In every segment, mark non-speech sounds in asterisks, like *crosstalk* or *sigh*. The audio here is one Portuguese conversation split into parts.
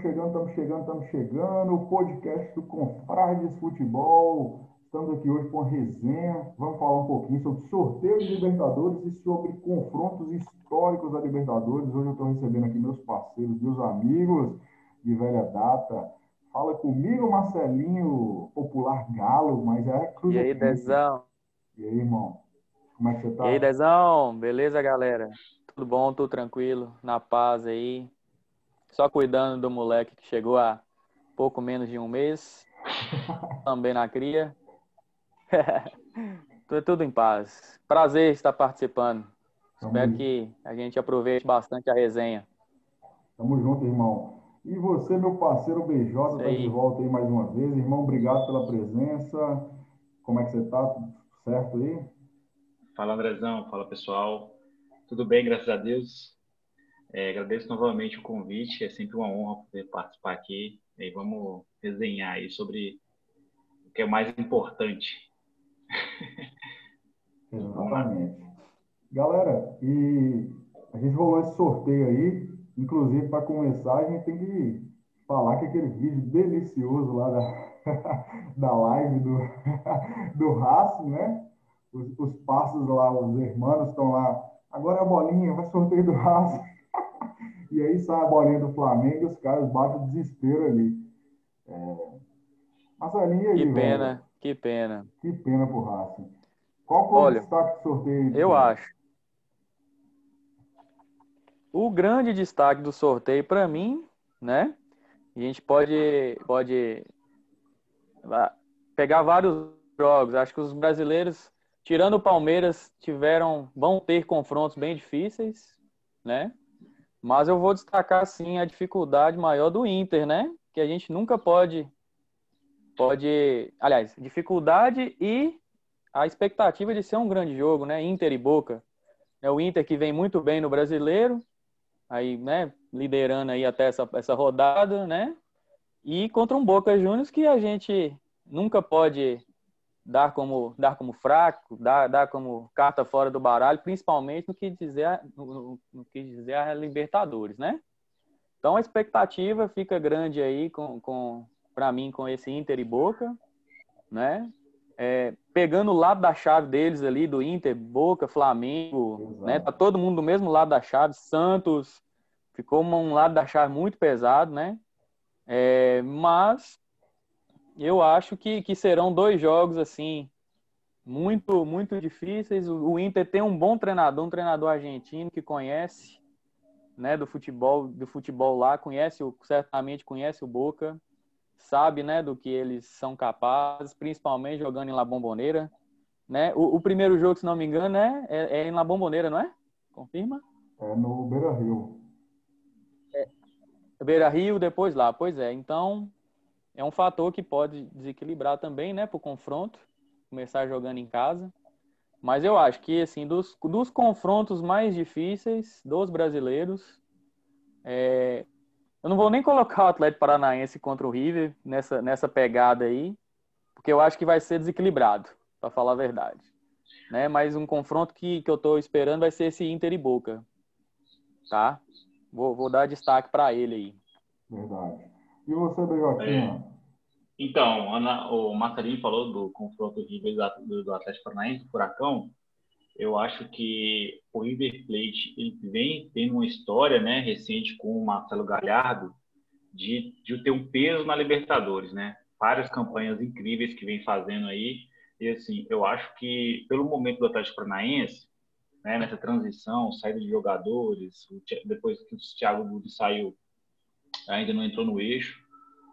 estamos chegando, estamos chegando, estamos chegando. O podcast do Confrades Futebol. Estamos aqui hoje com uma resenha. Vamos falar um pouquinho sobre sorteio de Libertadores e sobre confrontos históricos da Libertadores. Hoje eu estou recebendo aqui meus parceiros, meus amigos de velha data. Fala comigo, Marcelinho, popular galo, mas é Cruz. E aí, Dezão? E aí, irmão? Como é que você tá? E aí, Dezão? Beleza, galera? Tudo bom, tudo tranquilo, na paz aí. Só cuidando do moleque que chegou há pouco menos de um mês. *laughs* Também na cria. *laughs* tudo em paz. Prazer estar participando. Tamo Espero que a gente aproveite bastante a resenha. Tamo junto, irmão. E você, meu parceiro BJ, está de volta aí mais uma vez. Irmão, obrigado pela presença. Como é que você está? Tudo certo aí? Fala, Andrezão. Fala, pessoal. Tudo bem, graças a Deus. É, agradeço novamente o convite. É sempre uma honra poder participar aqui. E vamos resenhar aí sobre o que é mais importante. *laughs* Exatamente. Galera, e a gente rolou esse sorteio aí Inclusive, para começar, a gente tem que falar que aquele vídeo delicioso lá da, *laughs* da live do, *laughs* do Racing, né? Os, os passos lá, os irmãos estão lá. Agora é a bolinha, vai sorteio do Racing. E aí sai a bolinha do Flamengo e os caras batem o desespero ali. É... Marcelinho, aí, Que pena, velho? que pena. Que pena pro Racing. Qual foi Olha, o destaque do sorteio? Eu acho o grande destaque do sorteio para mim, né? A gente pode, pode pegar vários jogos. Acho que os brasileiros, tirando o Palmeiras, tiveram, vão ter confrontos bem difíceis, né? Mas eu vou destacar sim a dificuldade maior do Inter, né? Que a gente nunca pode, pode, aliás, dificuldade e a expectativa de ser um grande jogo, né? Inter e Boca. É o Inter que vem muito bem no brasileiro, aí, né, liderando aí até essa, essa rodada, né? E contra um Boca Juniors que a gente nunca pode dar como dar como fraco, dar, dar como carta fora do baralho, principalmente no que dizer no, no que dizer a Libertadores, né? Então a expectativa fica grande aí com, com para mim com esse Inter e Boca, né? É, pegando o lado da chave deles ali, do Inter, Boca, Flamengo, Exato. né? Tá todo mundo do mesmo lado da chave, Santos, ficou um lado da chave muito pesado, né? É, mas eu acho que, que serão dois jogos, assim, muito, muito difíceis. O, o Inter tem um bom treinador, um treinador argentino que conhece, né, do futebol, do futebol lá, conhece, certamente conhece o Boca, sabe, né, do que eles são capazes, principalmente jogando em La Bombonera, né? O, o primeiro jogo, se não me engano, é, é, é, em La Bombonera, não é? Confirma? É no Beira Rio. É, Beira Rio, depois lá, pois é. Então, é um fator que pode desequilibrar também, né, para o confronto, começar jogando em casa. Mas eu acho que, assim, dos, dos confrontos mais difíceis dos brasileiros, é, eu não vou nem colocar o Atlético Paranaense contra o River nessa, nessa pegada aí, porque eu acho que vai ser desequilibrado, para falar a verdade. Né? Mas um confronto que, que eu estou esperando vai ser esse Inter e Boca. Tá? Vou, vou dar destaque para ele aí. Verdade. E você, Bejotinha? É. Então, Ana, o Marcelinho falou do confronto River do, Atlético Paranaense, do Furacão eu acho que o River Plate ele vem tendo uma história né, recente com o Marcelo Galhardo de, de ter um peso na Libertadores, né? Várias campanhas incríveis que vem fazendo aí. E assim, eu acho que pelo momento do Atlético Paranaense, né, nessa transição, saída de jogadores, depois que o Thiago Nunes saiu, ainda não entrou no eixo,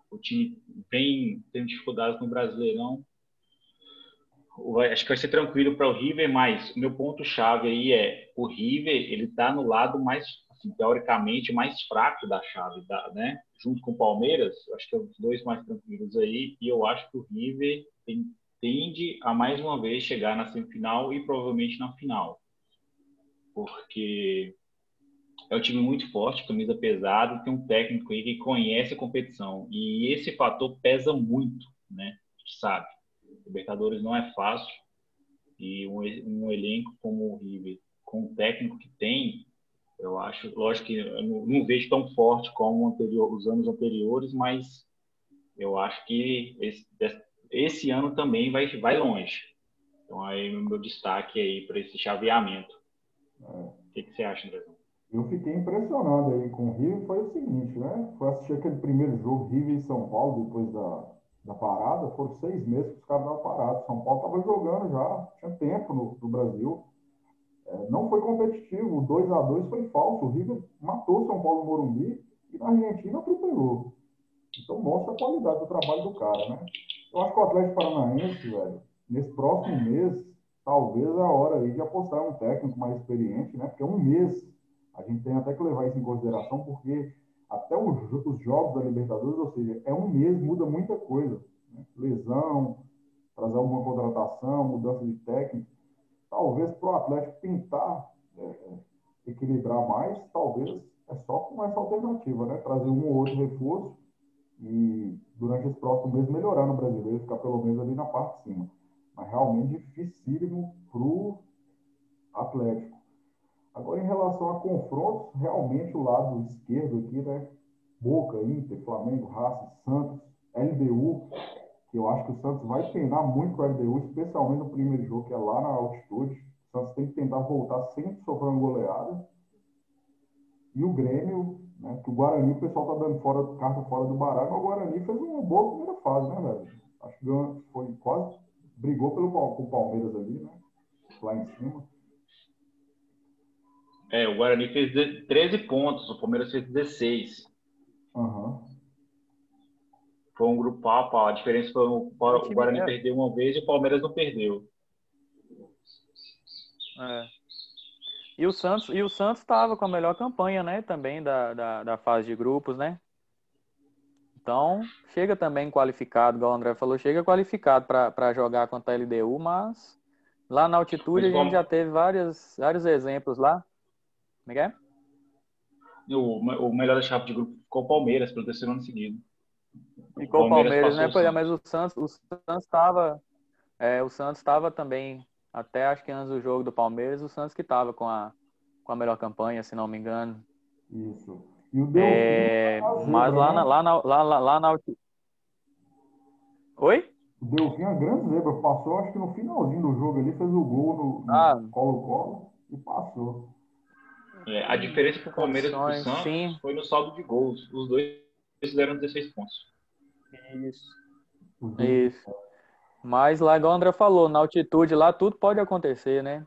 o time vem tendo dificuldades no Brasileirão acho que vai ser tranquilo para o River, mas o meu ponto-chave aí é o River, ele está no lado mais, assim, teoricamente, mais fraco da chave, da, né? Junto com o Palmeiras, acho que é os dois mais tranquilos aí, e eu acho que o River tem, tende a mais uma vez chegar na semifinal e provavelmente na final. Porque é um time muito forte, camisa pesada, tem um técnico aí que conhece a competição. E esse fator pesa muito, né? Sabe? Libertadores não é fácil e um, um elenco como o River, com o técnico que tem, Eu acho, lógico que eu não, não vejo tão forte como anterior, os anos anteriores, mas eu acho que esse, esse ano também vai, vai longe. Então, aí o meu destaque aí para esse chaveamento. É. O que, que, você acha, André? Eu fiquei impressionado aí com o River. Foi o seguinte, né? Foi assistir aquele primeiro jogo, River e São Paulo, depois da, da parada. Foram seis meses que os caras estavam parados. São Paulo estava jogando já, tinha tempo no, no Brasil. É, não foi competitivo. O 2 a 2 foi falso. O River matou São Paulo no Morumbi e na Argentina atropelou. Então mostra a qualidade do trabalho do cara, né? Eu acho que o Atlético Paranaense, velho, nesse próximo mês, talvez é a hora aí de apostar um técnico mais experiente, né? Porque é um mês. A gente tem até que levar isso em consideração, porque até os, os jogos da Libertadores, ou seja, é um mês, muda muita coisa. Né? Lesão, trazer alguma contratação, mudança de técnico. Talvez para o Atlético tentar é, é, equilibrar mais, talvez é só com essa alternativa, né? Trazer um ou outro reforço e durante esse próximo mês melhorar no brasileiro, ficar pelo menos ali na parte de cima. Mas realmente dificílimo para o Atlético. Agora, em relação a confrontos, realmente o lado esquerdo aqui, né? Boca, Inter, Flamengo, Racing, Santos, LDU, que eu acho que o Santos vai treinar muito com a LDU, especialmente no primeiro jogo, que é lá na altitude. O Santos tem que tentar voltar sem sofrer uma goleada. E o Grêmio, né? Que o Guarani, o pessoal tá dando fora, carta fora do baralho, mas o Guarani fez uma boa primeira fase, né, velho? Acho que foi quase. Brigou pelo, com o Palmeiras ali, né? Lá em cima. É, o Guarani fez 13 pontos, o Palmeiras fez 16. Uhum. Foi um grupo pau, pau. A diferença foi o, o Guarani é. perdeu uma vez e o Palmeiras não perdeu. É. E o Santos e o Santos estava com a melhor campanha, né? Também da, da, da, fase de grupos, né? Então, chega também qualificado, igual o André falou, chega qualificado para jogar contra a LDU, mas lá na altitude a gente já teve vários, vários exemplos lá. Como é que é? O, o melhor da chave de grupo ficou o Palmeiras pelo terceiro ano seguido. Ficou o Palmeiras, Palmeiras né? mas o Santos o Santos estava é, o Santos estava também até acho que antes do jogo do Palmeiras, o Santos que estava com a, com a melhor campanha, se não me engano. Isso. E o Delfim é, mas lá na, lá, na, lá, lá, lá na. Oi? O Delfim é grande zebra. Passou, acho que no finalzinho do jogo ali, fez o gol no ah. Colo-Colo ah. e passou. É, a diferença para o Palmeiras e o Santos sim. foi no saldo de gols. Os dois fizeram 16 pontos. Isso. Isso. Mas lá, igual o André falou, na altitude lá tudo pode acontecer, né?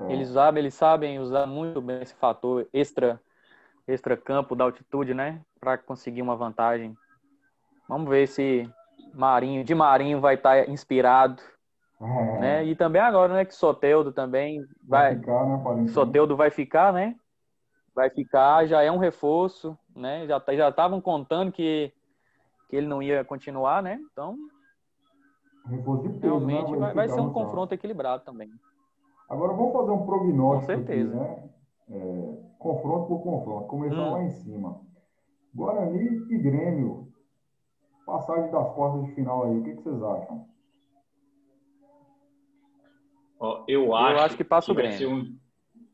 É. Eles sabem, eles sabem usar muito bem esse fator extra extra campo da altitude, né, para conseguir uma vantagem. Vamos ver se Marinho, de Marinho vai estar tá inspirado, é. né? E também agora, né, que Soteudo também vai, vai ficar, né, Soteudo vai ficar, né? Vai ficar, já é um reforço, né? Já tá, já estavam contando que que ele não ia continuar, né? Então, peso, Realmente né? vai, vai ser um confronto equilibrado também. Agora vamos fazer um prognóstico. Com certeza. Aqui, né? É, confronto por confronto. Começar hum. lá em cima. Guarani e Grêmio. Passagem das quartas de final aí. O que, que vocês acham? Eu, acho eu acho que passa o Grêmio. Um,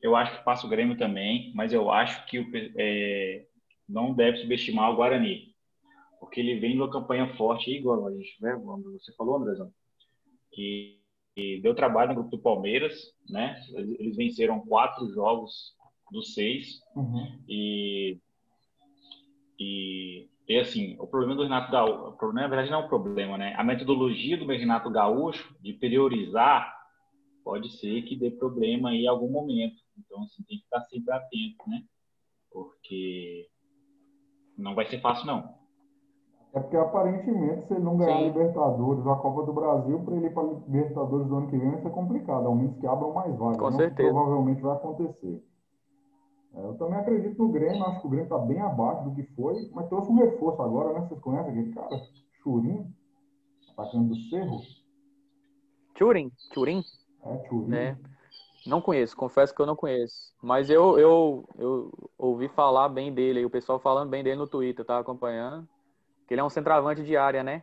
eu acho que passa o Grêmio também, mas eu acho que é, não deve subestimar o Guarani porque ele vem numa campanha forte, igual a gente, né, você falou, Andrezão, que, que, deu trabalho no grupo do Palmeiras, né? Eles venceram quatro jogos dos seis uhum. e, e e assim, o problema do Renato Gaúcho, na verdade não é um problema, né? A metodologia do Renato Gaúcho de priorizar pode ser que dê problema em algum momento. Então, assim, tem que estar sempre atento, né? Porque não vai ser fácil, não. É porque aparentemente, se ele não ganhar a Libertadores, a Copa do Brasil, para ele ir para a Libertadores do ano que vem vai ser complicado, ao menos que abram mais vagas. Com certeza. provavelmente vai acontecer. É, eu também acredito no Grêmio, acho que o Grêmio está bem abaixo do que foi, mas trouxe um reforço agora, né? Vocês conhecem aquele cara? Churim, atacante do Cerro? Churim, Churim? É, Churim. É. Não conheço, confesso que eu não conheço. Mas eu, eu, eu ouvi falar bem dele, o pessoal falando bem dele no Twitter, tá acompanhando. Que ele é um centroavante de área, né?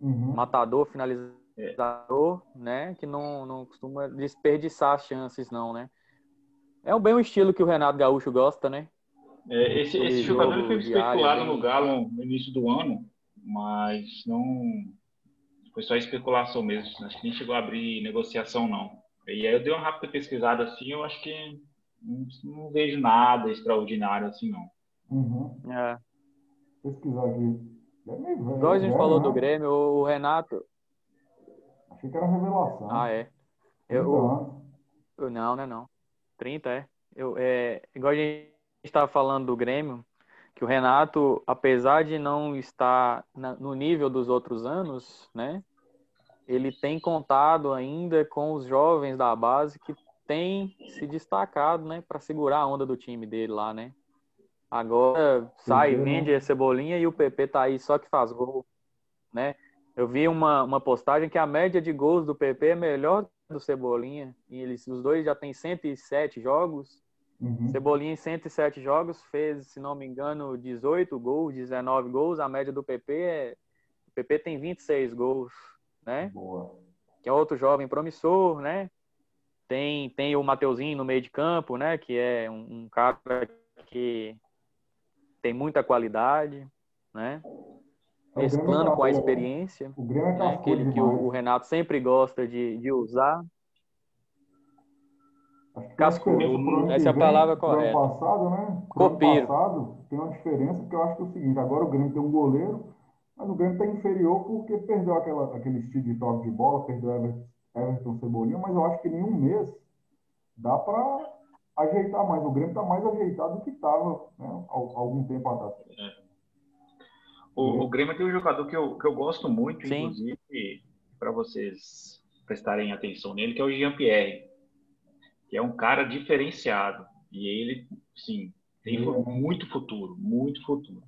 Uhum. Matador, finalizador, né? Que não, não costuma desperdiçar chances, não, né? É bem o estilo que o Renato Gaúcho gosta, né? É, esse, esse jogador foi especulado no Galo no início do ano, mas não foi só especulação mesmo. Acho que nem chegou a abrir negociação, não. E aí eu dei uma rápida pesquisada assim, eu acho que não, não vejo nada extraordinário assim, não. Uhum. É. Pesquisar aqui. É Igual a gente é, falou né? do Grêmio, o Renato. Achei que era revelação. Ah, é. Eu, eu, não, né? Não. 30, é. Eu, é. Igual a gente estava falando do Grêmio, que o Renato, apesar de não estar na, no nível dos outros anos, né? Ele tem contado ainda com os jovens da base que tem se destacado, né, para segurar a onda do time dele lá, né? Agora sai, uhum. vende a Cebolinha e o PP tá aí só que faz gol, né? Eu vi uma, uma postagem que a média de gols do PP é melhor do Cebolinha, e eles os dois já têm 107 jogos. Uhum. Cebolinha em 107 jogos fez, se não me engano, 18 gols, 19 gols. A média do PP é o PP tem 26 gols, né? Boa. Que é outro jovem promissor, né? Tem, tem o Mateuzinho no meio de campo, né? Que é um, um cara que tem muita qualidade, né? É, Mesclando com a experiência, o Grêmio é né? aquele que o, o, Renato sempre gosta de, de usar. Cascudo, essa é a palavra correta. Ano passado, né? Copeiro. passado tem uma diferença, porque eu acho que é o seguinte, agora o Grêmio tem um goleiro, mas o Grêmio está inferior porque perdeu aquela, aquele estilo de toque de bola, perdeu Everton, Everton Cebolinha, mas eu acho que em um mês dá para ajeitar mais. O Grêmio está mais ajeitado do que estava né, há algum tempo atrás. É. O, o, Grêmio tem um jogador que eu, que eu gosto muito, Sim. inclusive, para vocês prestarem atenção nele, que é o Jean-Pierre, que é um cara diferenciado. E ele, sim, tem muito futuro, muito futuro.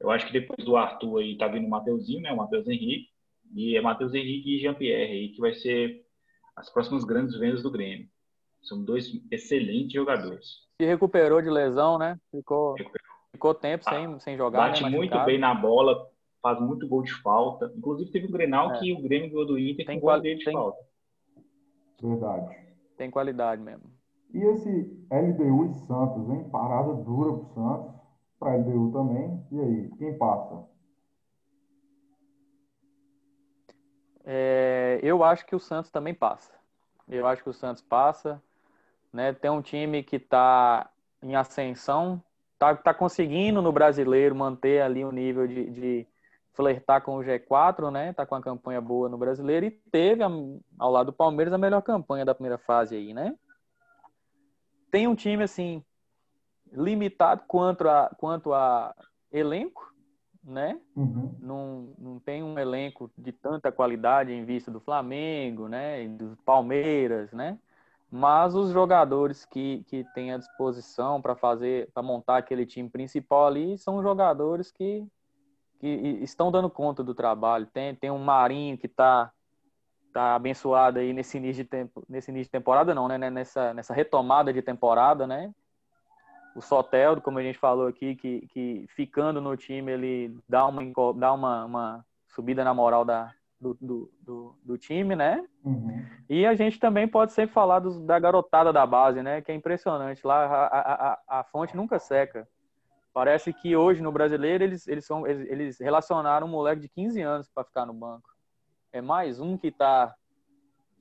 Eu acho que depois do Arthur aí tá vindo o Mateuzinho, né? O Matheus Henrique. E é Matheus Henrique e Jean-Pierre aí que vai ser as próximas grandes vendas do Grêmio. São dois excelentes jogadores. Se recuperou de lesão, né? Ficou, ficou tempo ah, sem, sem jogar. Bate né? muito bem na bola, faz muito gol de falta. Inclusive teve um Grenal é. que o Grêmio ganhou do Inter tem com gol de tem... falta. Verdade. Tem qualidade mesmo. E esse LDU e Santos, hein? Parada dura pro Santos, para LDU também. E aí, quem passa? É, eu acho que o Santos também passa. Eu acho que o Santos passa. Né? Tem um time que está em ascensão, está tá conseguindo no brasileiro manter ali o um nível de, de flertar com o G4, né? Tá com uma campanha boa no brasileiro e teve ao lado do Palmeiras a melhor campanha da primeira fase aí, né? Tem um time assim limitado quanto a quanto a elenco, né? Uhum. Não, não tem um elenco de tanta qualidade em vista do Flamengo, né? E do Palmeiras, né? Mas os jogadores que, que têm à disposição para fazer, para montar aquele time principal ali, são jogadores que, que estão dando conta do trabalho. Tem, tem um Marinho que está tá abençoado aí nesse início de tempo, nesse início de temporada não, né? Nessa, nessa retomada de temporada, né? o Soteldo, como a gente falou aqui, que, que ficando no time ele dá uma, dá uma, uma subida na moral da, do, do, do, do time, né? Uhum. E a gente também pode sempre falar dos, da garotada da base, né? Que é impressionante. Lá a, a, a fonte nunca seca. Parece que hoje no brasileiro eles, eles, são, eles, eles relacionaram um moleque de 15 anos para ficar no banco. É mais um que está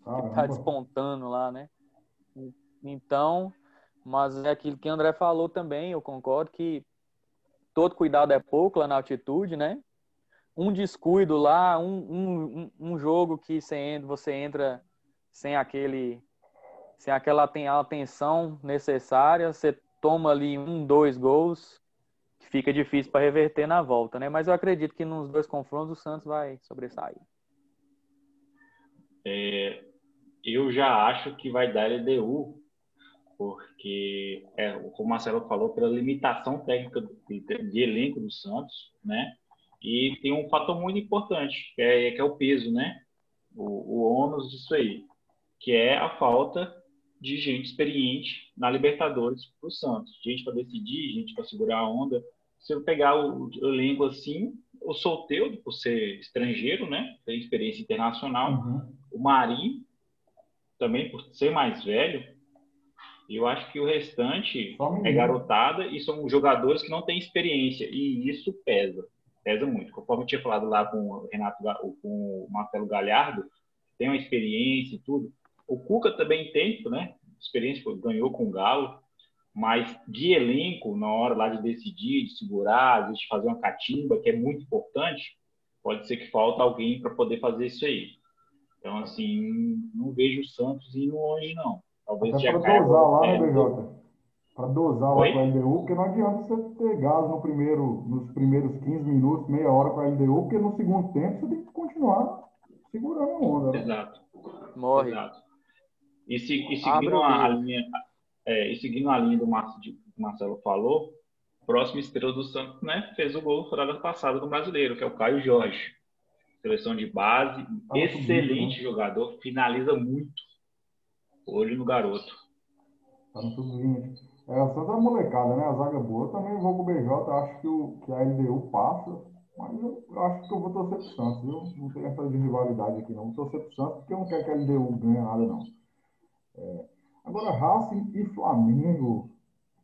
que tá despontando lá, né? Então, mas é aquilo que o André falou também, eu concordo que todo cuidado é pouco lá na altitude, né? Um descuido lá, um, um, um jogo que você entra, você entra sem aquele sem aquela atenção necessária, você toma ali um, dois gols, fica difícil para reverter na volta, né? Mas eu acredito que nos dois confrontos o Santos vai sobressair. É, eu já acho que vai dar LDU porque, é, como o Marcelo falou, pela limitação técnica de, de, elenco do Santos, né? E tem um fator muito importante, que é, que é o peso, né? O, o ônus disso aí, que é a falta de gente experiente na Libertadores para o Santos. Gente para decidir, gente para segurar a onda. Se eu pegar o, o elenco assim, o Solteiro, por ser estrangeiro, né? Tem experiência internacional. Uhum. O Marinho, também por ser mais velho, Eu acho que o restante é garotada e são jogadores que não têm experiência, e isso pesa, pesa muito. Conforme eu tinha falado lá com o Renato, com o Marcelo Galhardo, tem uma experiência e tudo. O Cuca também tem, né? Experiência, ganhou com o Galo, mas de elenco, na hora lá de decidir, de segurar, às vezes de fazer uma catimba, que é muito importante, pode ser que falta alguém para poder fazer isso aí. Então, assim, não vejo o Santos indo longe, não. Talvez Até para dosar lá, né, BJ? Para dosar lá com a LDU, porque não adianta você ter gás no primeiro, nos primeiros 15 minutos, meia hora com a LDU, porque no segundo tempo você tem que continuar segurando a onda. Né? Exato. Morre. Exato. E, se, e seguindo a, a, linha, é, e seguindo a linha do Marcelo, que o Marcelo falou, próximo estrela do Santos, né, fez o gol da passada do brasileiro, que é o Caio Jorge. Seleção de base, ah, excelente né? jogador, finaliza muito. Olho no garoto. Tá no sub-20. É, o Santos é molecada, né? A zaga boa. Eu também vou com o BJ, acho que, o, que a LDU passa, mas eu, eu acho que eu vou torcer pro Santos, viu? Não tem essa de rivalidade aqui, não. Vou torcer pro Santos porque eu não quero que a LDU ganhe nada, não. É. Agora, Racing e Flamengo,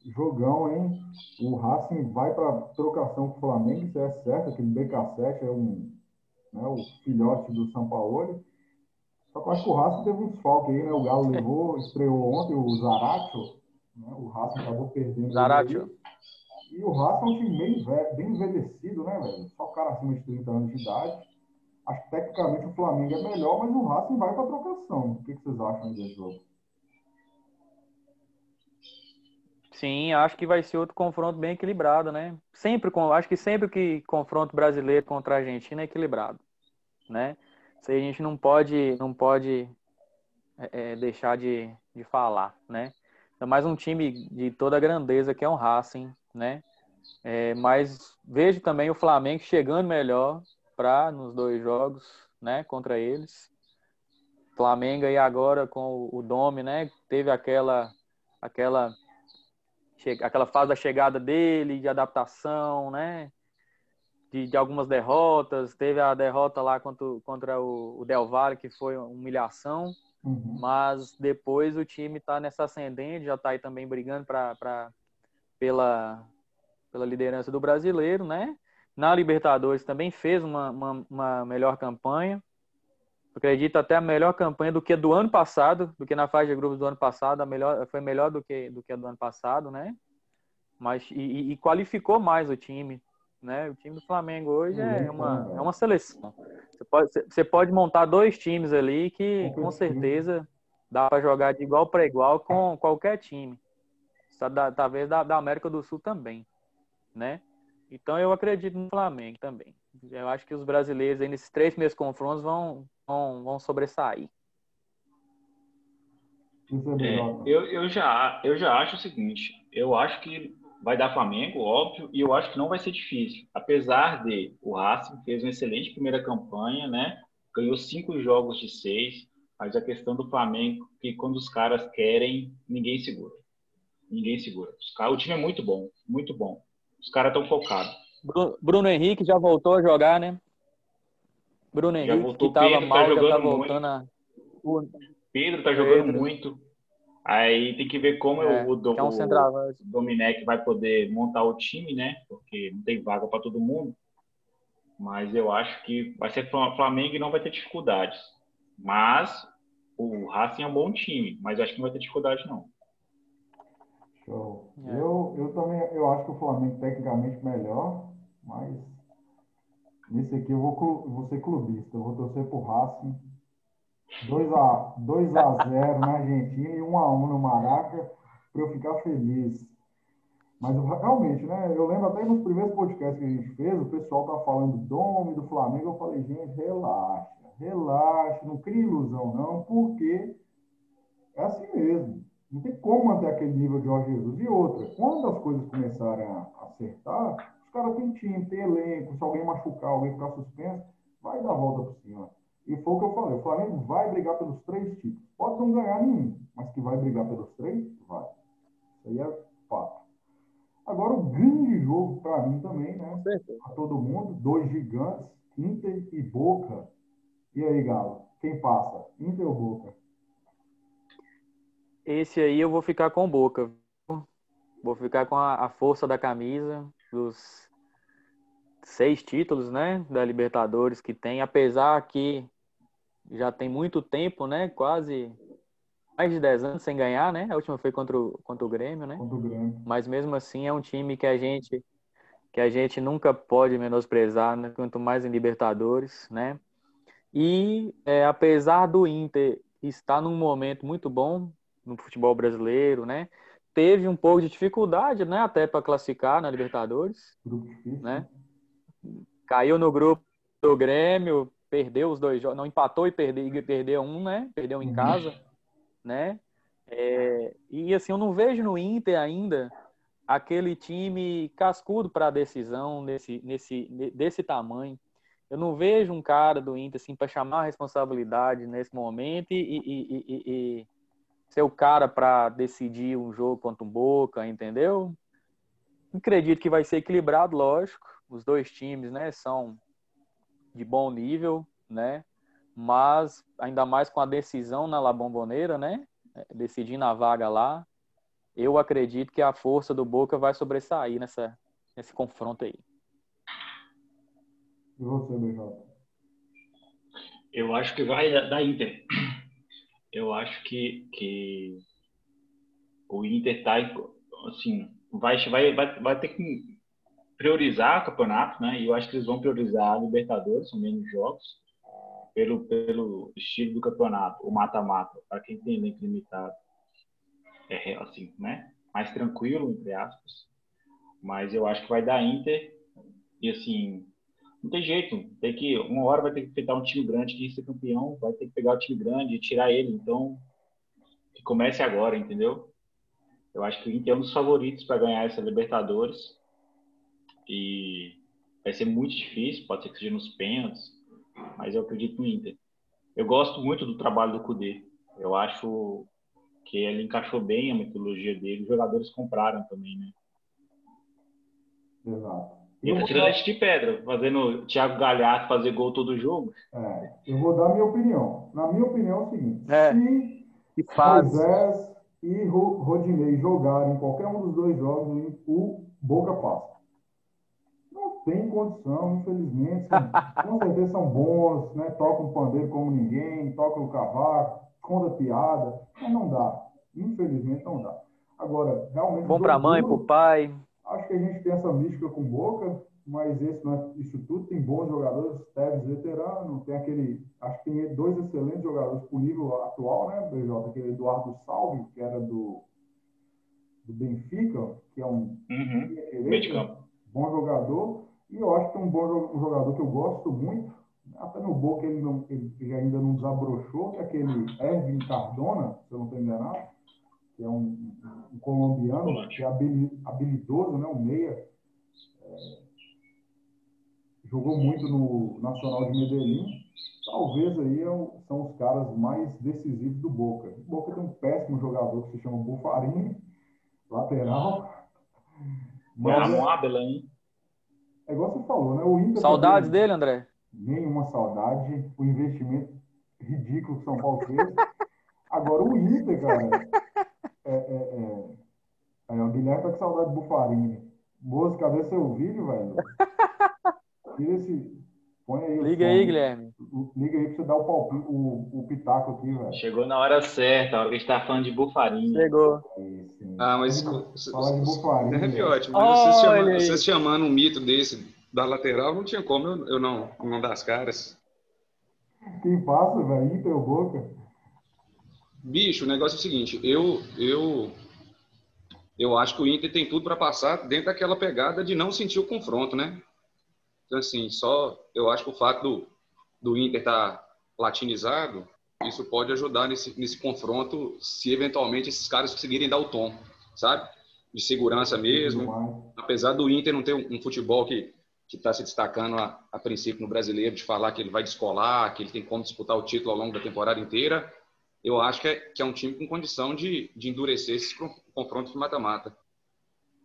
jogão, hein? O Racing vai para trocação com o Flamengo, isso é certo, aquele BK7 é um, né, o filhote do São Paulo. Só que eu acho que o Racing teve um desfalque aí, né? O Galo levou, estreou ontem o Zaratio, né? O Racing acabou perdendo. Zaratio. E o Racing é um time bem, bem envelhecido, né, velho? Só o cara acima de 30 anos de idade. Acho que tecnicamente o Flamengo é melhor, mas o Racing vai para trocação. O que, que vocês acham desse jogo? Sim, acho que vai ser outro confronto bem equilibrado, né? Sempre com, acho que sempre que confronto brasileiro contra a Argentina é equilibrado, né? Isso aí a gente não pode, não pode é, é, deixar de, de falar, né? Mais um time de toda a grandeza que é um Racing, né? É, mas vejo também o Flamengo chegando melhor para nos dois jogos, né? Contra eles. Flamengo aí agora com o, Dome, né? Teve aquela aquela aquela fase da chegada dele, de adaptação, né? De, de algumas derrotas. Teve a derrota lá contra, contra o, o Del Valle, que foi uma humilhação. Uhum. Mas depois o time está nessa ascendente, já está aí também brigando pra, pra, pela, pela liderança do brasileiro, né? Na Libertadores também fez uma, uma, uma melhor campanha. Acredito até a melhor campanha do que do ano passado, do que na fase de grupos do ano passado, a melhor, foi melhor do que, do que a do ano passado, né? Mas, e, e qualificou mais o time, né? O time do Flamengo hoje é uma, é uma seleção. Você pode, você pode montar dois times ali que com certeza dá para jogar de igual para igual com qualquer time. Talvez da, da América do Sul também, né? Então eu acredito no Flamengo também. Eu acho que os brasileiros aí nesses três meses confrontos vão, vão, vão sobressair. É, eu, eu, já, eu já acho o seguinte, eu acho que vai dar Flamengo, óbvio, e eu acho que não vai ser difícil. Apesar de o Racing fez uma excelente primeira campanha, né? Ganhou cinco jogos de seis, mas a questão do Flamengo que quando os caras querem, ninguém segura. Ninguém segura. O time é muito bom, muito bom. Os caras estão focados. Bruno, Bruno Henrique já voltou a jogar, né? Bruno Henrique, já voltou, que estava tá mal, tá já tá voltando a... Pedro tá jogando Pedro. muito. Aí tem que ver como é, o, o, é um o Dominec vai poder montar o time, né? Porque não tem vaga para todo mundo. Mas eu acho que vai ser Flamengo e não vai ter dificuldades. Mas o Racing é um bom time, mas eu acho que não vai ter dificuldade, não. Show. É. Eu, eu também eu acho que o Flamengo tecnicamente melhor, mas nesse aqui eu vou, vou ser clubista. Eu vou torcer pro Racing 2 a, 2 a 0 na Argentina e 1 a 1 no Maraca para eu ficar feliz. Mas realmente, né? Eu lembro até nos primeiros podcasts que a gente fez, o pessoal tá falando do Dome, do Flamengo. Eu falei, gente, relaxa, relaxa, não cria ilusão, não, porque é assim mesmo. Não tem como manter aquele nível de Jorge Jesus. E outra, quando as coisas começarem a acertar, os caras têm time, tem elenco, se alguém machucar, alguém ficar suspenso, vai dar a volta por cima. E foi o que eu falei, o Flamengo vai brigar pelos três títulos. Pode não ganhar nenhum, mas que vai brigar pelos três, vai. Isso aí é fato. Agora, o grande jogo para mim também, né? Para todo mundo, dois gigantes, Inter e Boca. E aí, Galo, quem passa? Inter ou Boca? esse aí eu vou ficar com Boca. Vou ficar com a, a força da camisa, dos seis títulos, né, da Libertadores que tem, apesar que já tem muito tempo, né, quase mais de 10 anos sem ganhar, né? A última foi contra o, contra o Grêmio, né? Contra o Grêmio. Mas mesmo assim é um time que a gente que a gente nunca pode menosprezar, né? quanto mais em Libertadores, né? E é, apesar do Inter estar num momento muito bom no futebol brasileiro, né? Teve um pouco de dificuldade, né? Até para classificar na Libertadores, né? Caiu no grupo do Grêmio, perdeu os dois jogos, não empatou e perdeu, e perdeu um, né? Perdeu em uhum. casa, né? É, e assim, eu não vejo no Inter ainda aquele time cascudo para a decisão nesse, nesse, desse tamanho. Eu não vejo um cara do Inter assim para chamar a responsabilidade nesse momento e, e, e ser o cara para decidir um jogo contra um Boca, entendeu? Acredito que vai ser equilibrado, lógico. Os dois times, né, são de bom nível, né? Mas ainda mais com a decisão na La Bombonera, né? Decidindo a vaga lá, eu acredito que a força do Boca vai sobressair nessa, nesse confronto aí. E você? Eu acho que vai da Inter. Eu acho que, que o Inter tá assim, vai, vai, vai, vai ter que priorizar o campeonato, né? E eu acho que eles vão priorizar a Libertadores, são menos jogos, pelo, pelo estilo do campeonato, o mata-mata, para quem tem elenco limitado é, assim, né? Mais tranquilo, entre aspas. Mas eu acho que vai dar Inter. E assim, não tem jeito. Tem que, uma hora vai ter que enfrentar um time grande que ser campeão, vai ter que pegar o time grande e tirar ele. Então, que comece agora, entendeu? Eu acho que o Inter é um dos favoritos para ganhar essa Libertadores. E vai ser muito difícil, pode ser que seja nos pênaltis, mas eu acredito no Inter. Eu gosto muito do trabalho do Cudê. Eu acho que ele encaixou bem a metodologia dele. Os jogadores compraram também, né? Exato. E tá tirando dar... de pedra, fazendo o Thiago Galhardo fazer gol todo jogo. É, eu vou dar a minha opinião. Na minha opinião é o seguinte: é, se Moisés e Rodinei jogarem qualquer um dos dois jogos, o Boca passa. Não tem condição, infelizmente. *laughs* Com certeza são bons, né? Tocam pandeiro como ninguém, tocam o cavaco, conta piada, mas não dá. Infelizmente não dá. Agora, realmente. Bom para a mãe, para o pai. Acho que a gente tem essa mística com Boca, mas esse não é isso tudo. Tem bons jogadores, Teves veterano, tem aquele. Acho que tem dois excelentes jogadores por nível atual, né, BJ? Aquele Eduardo Salve, que era do, do Benfica, que é um. Uhum. Bom jogador. E eu acho que é um bom jogador que eu gosto muito, até no Boca ele, não, ele ainda não desabrochou, que é aquele Erwin Cardona, se eu não estou enganado, que é um, um colombiano, que é habilidoso, né, um meia. É, jogou muito no Nacional de Medellín. Talvez aí é são os caras mais decisivos do Boca. O Boca tem um péssimo jogador que se chama Bufarini, lateral. Mas, é, hein? É igual você falou, né? O Inter Saudades também, dele, André? nenhuma saudade. O investimento ridículo que São Paulo fez. Agora, o Inter, cara, é, é, é, é, o Guilherme tá com saudade do Bufarini. Moço, cadê seu vídeo, velho? *laughs* Tira esse. Põe aí. Liga aí, Guilherme. Liga aí pra você dar o, o, o pitaco aqui, velho. Chegou na hora certa, a hora que a gente tá falando de Bufarini. Chegou. Ah, mas. Falar de Bufarini. *laughs* É ótimo. Mas vocês, chamando, vocês chamando um mito desse da lateral não tinha como eu, eu não, não dar as caras. Quem passa, velho? Inter ou Boca? Bicho, o negócio é o seguinte, eu, eu, eu acho que o Inter tem tudo para passar dentro daquela pegada de não sentir o confronto, né? Então, assim, só eu acho que o fato do, do Inter estar tá latinizado, isso pode ajudar nesse, nesse confronto se eventualmente esses caras conseguirem dar o tom, sabe? De segurança mesmo. Apesar do Inter não ter um, um futebol que que está se destacando a, a, princípio no brasileiro, de falar que ele vai descolar, que ele tem como disputar o título ao longo da temporada inteira, eu acho que é, que é um time com condição de, de endurecer esses confrontos de mata-mata.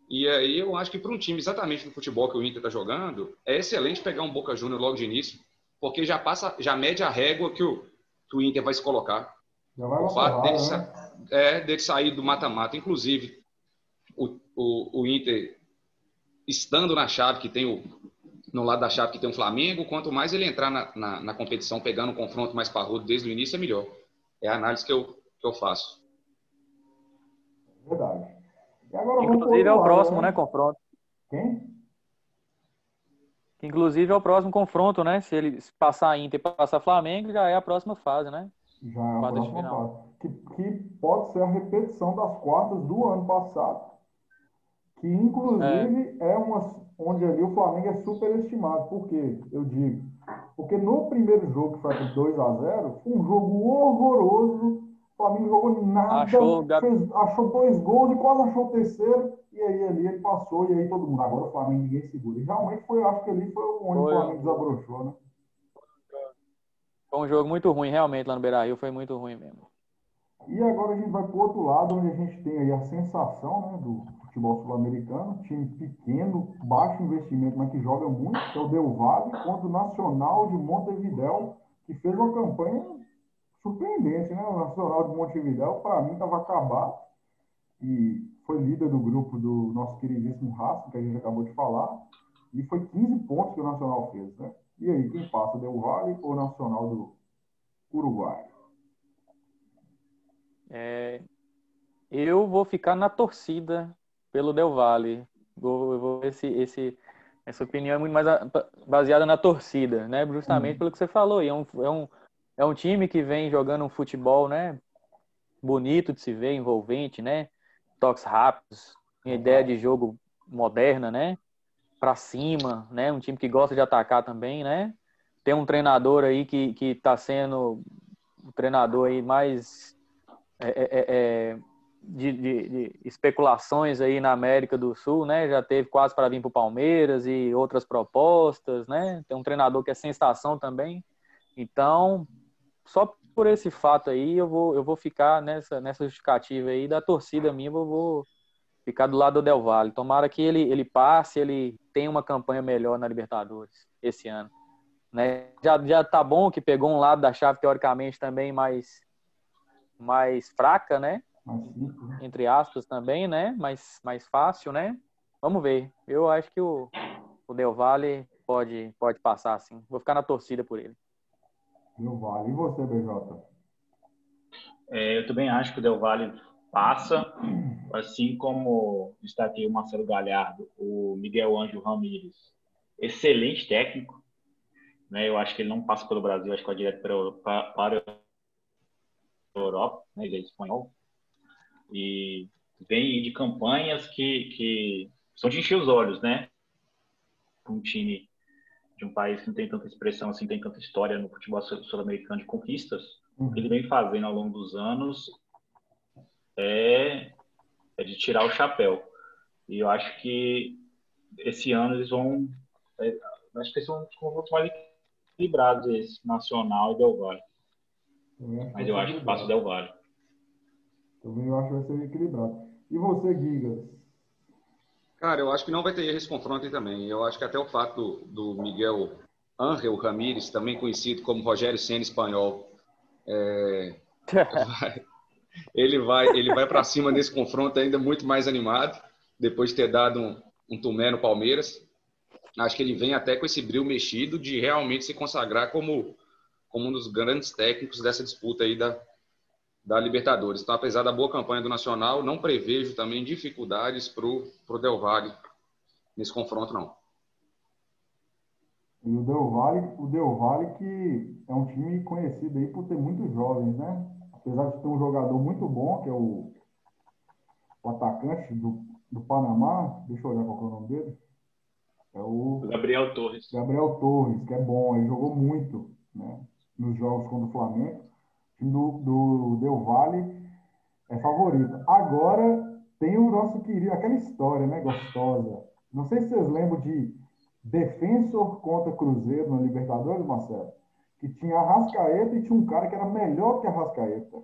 E aí eu acho que para um time exatamente no futebol que o Inter está jogando, é excelente pegar um Boca Júnior logo de início, porque já passa, já mede a régua que o, que o Inter vai se colocar. Já vai o fato deles, né? é, dele sair do mata-mata. Inclusive, o, o, o Inter, estando na chave que tem o, no lado da chave que tem o Flamengo, quanto mais ele entrar na, na, na competição, pegando um confronto mais parrudo desde o início, é melhor. É a análise que eu, que eu faço. Verdade. Inclusive é o próximo, né, confronto. Quem? Inclusive é o próximo confronto, né? Se ele passar Inter e passar Flamengo, já é a próxima fase, né? Já é a próxima fase. Que, que pode ser a repetição das quartas do ano passado. Que inclusive é, é uma onde ali o Flamengo é superestimado. Por quê? Eu digo. Porque no primeiro jogo, que foi 2 a 0 foi um jogo horroroso. O Flamengo jogou nada, achou, fez, achou dois gols e quase achou o terceiro. E aí ali ele passou, e aí todo mundo. Agora o Flamengo ninguém segura. E realmente foi, acho que ali foi onde foi. o Flamengo desabrochou, né? Foi um jogo muito ruim, realmente, lá no Beira Rio, foi muito ruim mesmo. E agora a gente vai para o outro lado, onde a gente tem aí a sensação né, do futebol sul-americano, time pequeno, baixo investimento, mas que joga muito, que é o Del Valle, contra o Nacional de Montevidéu, que fez uma campanha surpreendente, né? O Nacional de Montevidéu, para mim, estava acabado e foi líder do grupo do nosso queridíssimo Racing, que a gente acabou de falar, e foi 15 pontos que o Nacional fez, né? E aí, quem passa, Del Valle ou Nacional do Uruguai? É, eu vou ficar na torcida pelo Del Valle. Vou, vou, esse, esse, essa opinião é muito mais baseada na torcida, né? Justamente uhum. pelo que você falou. E é um, é, um, é um time que vem jogando um futebol, né? Bonito de se ver, envolvente, né? Toques rápidos, uma ideia de jogo moderna, né? Para cima, né? Um time que gosta de atacar também, né? Tem um treinador aí que que está sendo o treinador aí mais é, é, é, é de, de, de, especulações aí na América do Sul, né? Já teve quase para vir para o Palmeiras e outras propostas, né? Tem um treinador que é sensação também. Então, só por esse fato aí, eu vou, eu vou ficar nessa, nessa justificativa aí da torcida minha, eu vou ficar do lado do Del Valle. Tomara que ele, ele passe, ele tenha uma campanha melhor na Libertadores esse ano. Né? Já, já tá bom que pegou um lado da chave, teoricamente, também mais, mais fraca, né? Né? entre aspas também, né? Mais, mais fácil, né? Vamos ver. Eu acho que o, o Del Valle pode, pode passar, sim. Vou ficar na torcida por ele. Del Valle. E você, BJ? É, eu também acho que o Del Valle passa, assim como está aqui o Marcelo Galhardo, o Miguel Ângelo Ramírez. Excelente técnico. Né? Eu acho que ele não passa pelo Brasil, acho que vai direto para, para a Europa, né? ele é espanhol e vem de campanhas que, que são de encher os olhos, né? Um time de um país que não tem tanta expressão assim, tem tanta história no futebol sul-americano de conquistas, que ele vem fazendo ao longo dos anos é, é de tirar o chapéu. E eu acho que esse ano eles vão. É, acho que eles são os confrontos mais equilibrados, esse Nacional e Del Valle. Mas eu acho que passa o Del Valle. Também eu acho que vai ser equilibrado. E você, Gigas? Cara, eu acho que não vai ter erro esse confronto aí também. Eu acho que até o fato do, do Miguel Ángel Ramírez, também conhecido como Rogério Senna espanhol, é, *laughs* ele vai, ele vai para cima nesse confronto ainda muito mais animado, depois de ter dado um, um tumé no Palmeiras. Acho que ele vem até com esse brilho mexido de realmente se consagrar como, como um dos grandes técnicos dessa disputa aí da, da Libertadores. Então, apesar da boa campanha do Nacional, não prevejo também dificuldades para o Del Valle nesse confronto, não. E o Del Valle, o Del Valle que é um time conhecido aí por ter muitos jovens, né? Apesar de ter um jogador muito bom, que é o, o atacante do, do Panamá, deixa eu olhar qual é o nome dele. É o Gabriel Torres. Gabriel Torres, que é bom, ele jogou muito né, nos jogos contra o Flamengo do, do Del Valle é favorito. Agora tem o nosso querido, aquela história, né, gostosa. Não sei se vocês lembram de Defensor contra Cruzeiro na Libertadores, Marcelo, que tinha a Rascaeta e tinha um cara que era melhor que a Rascaeta.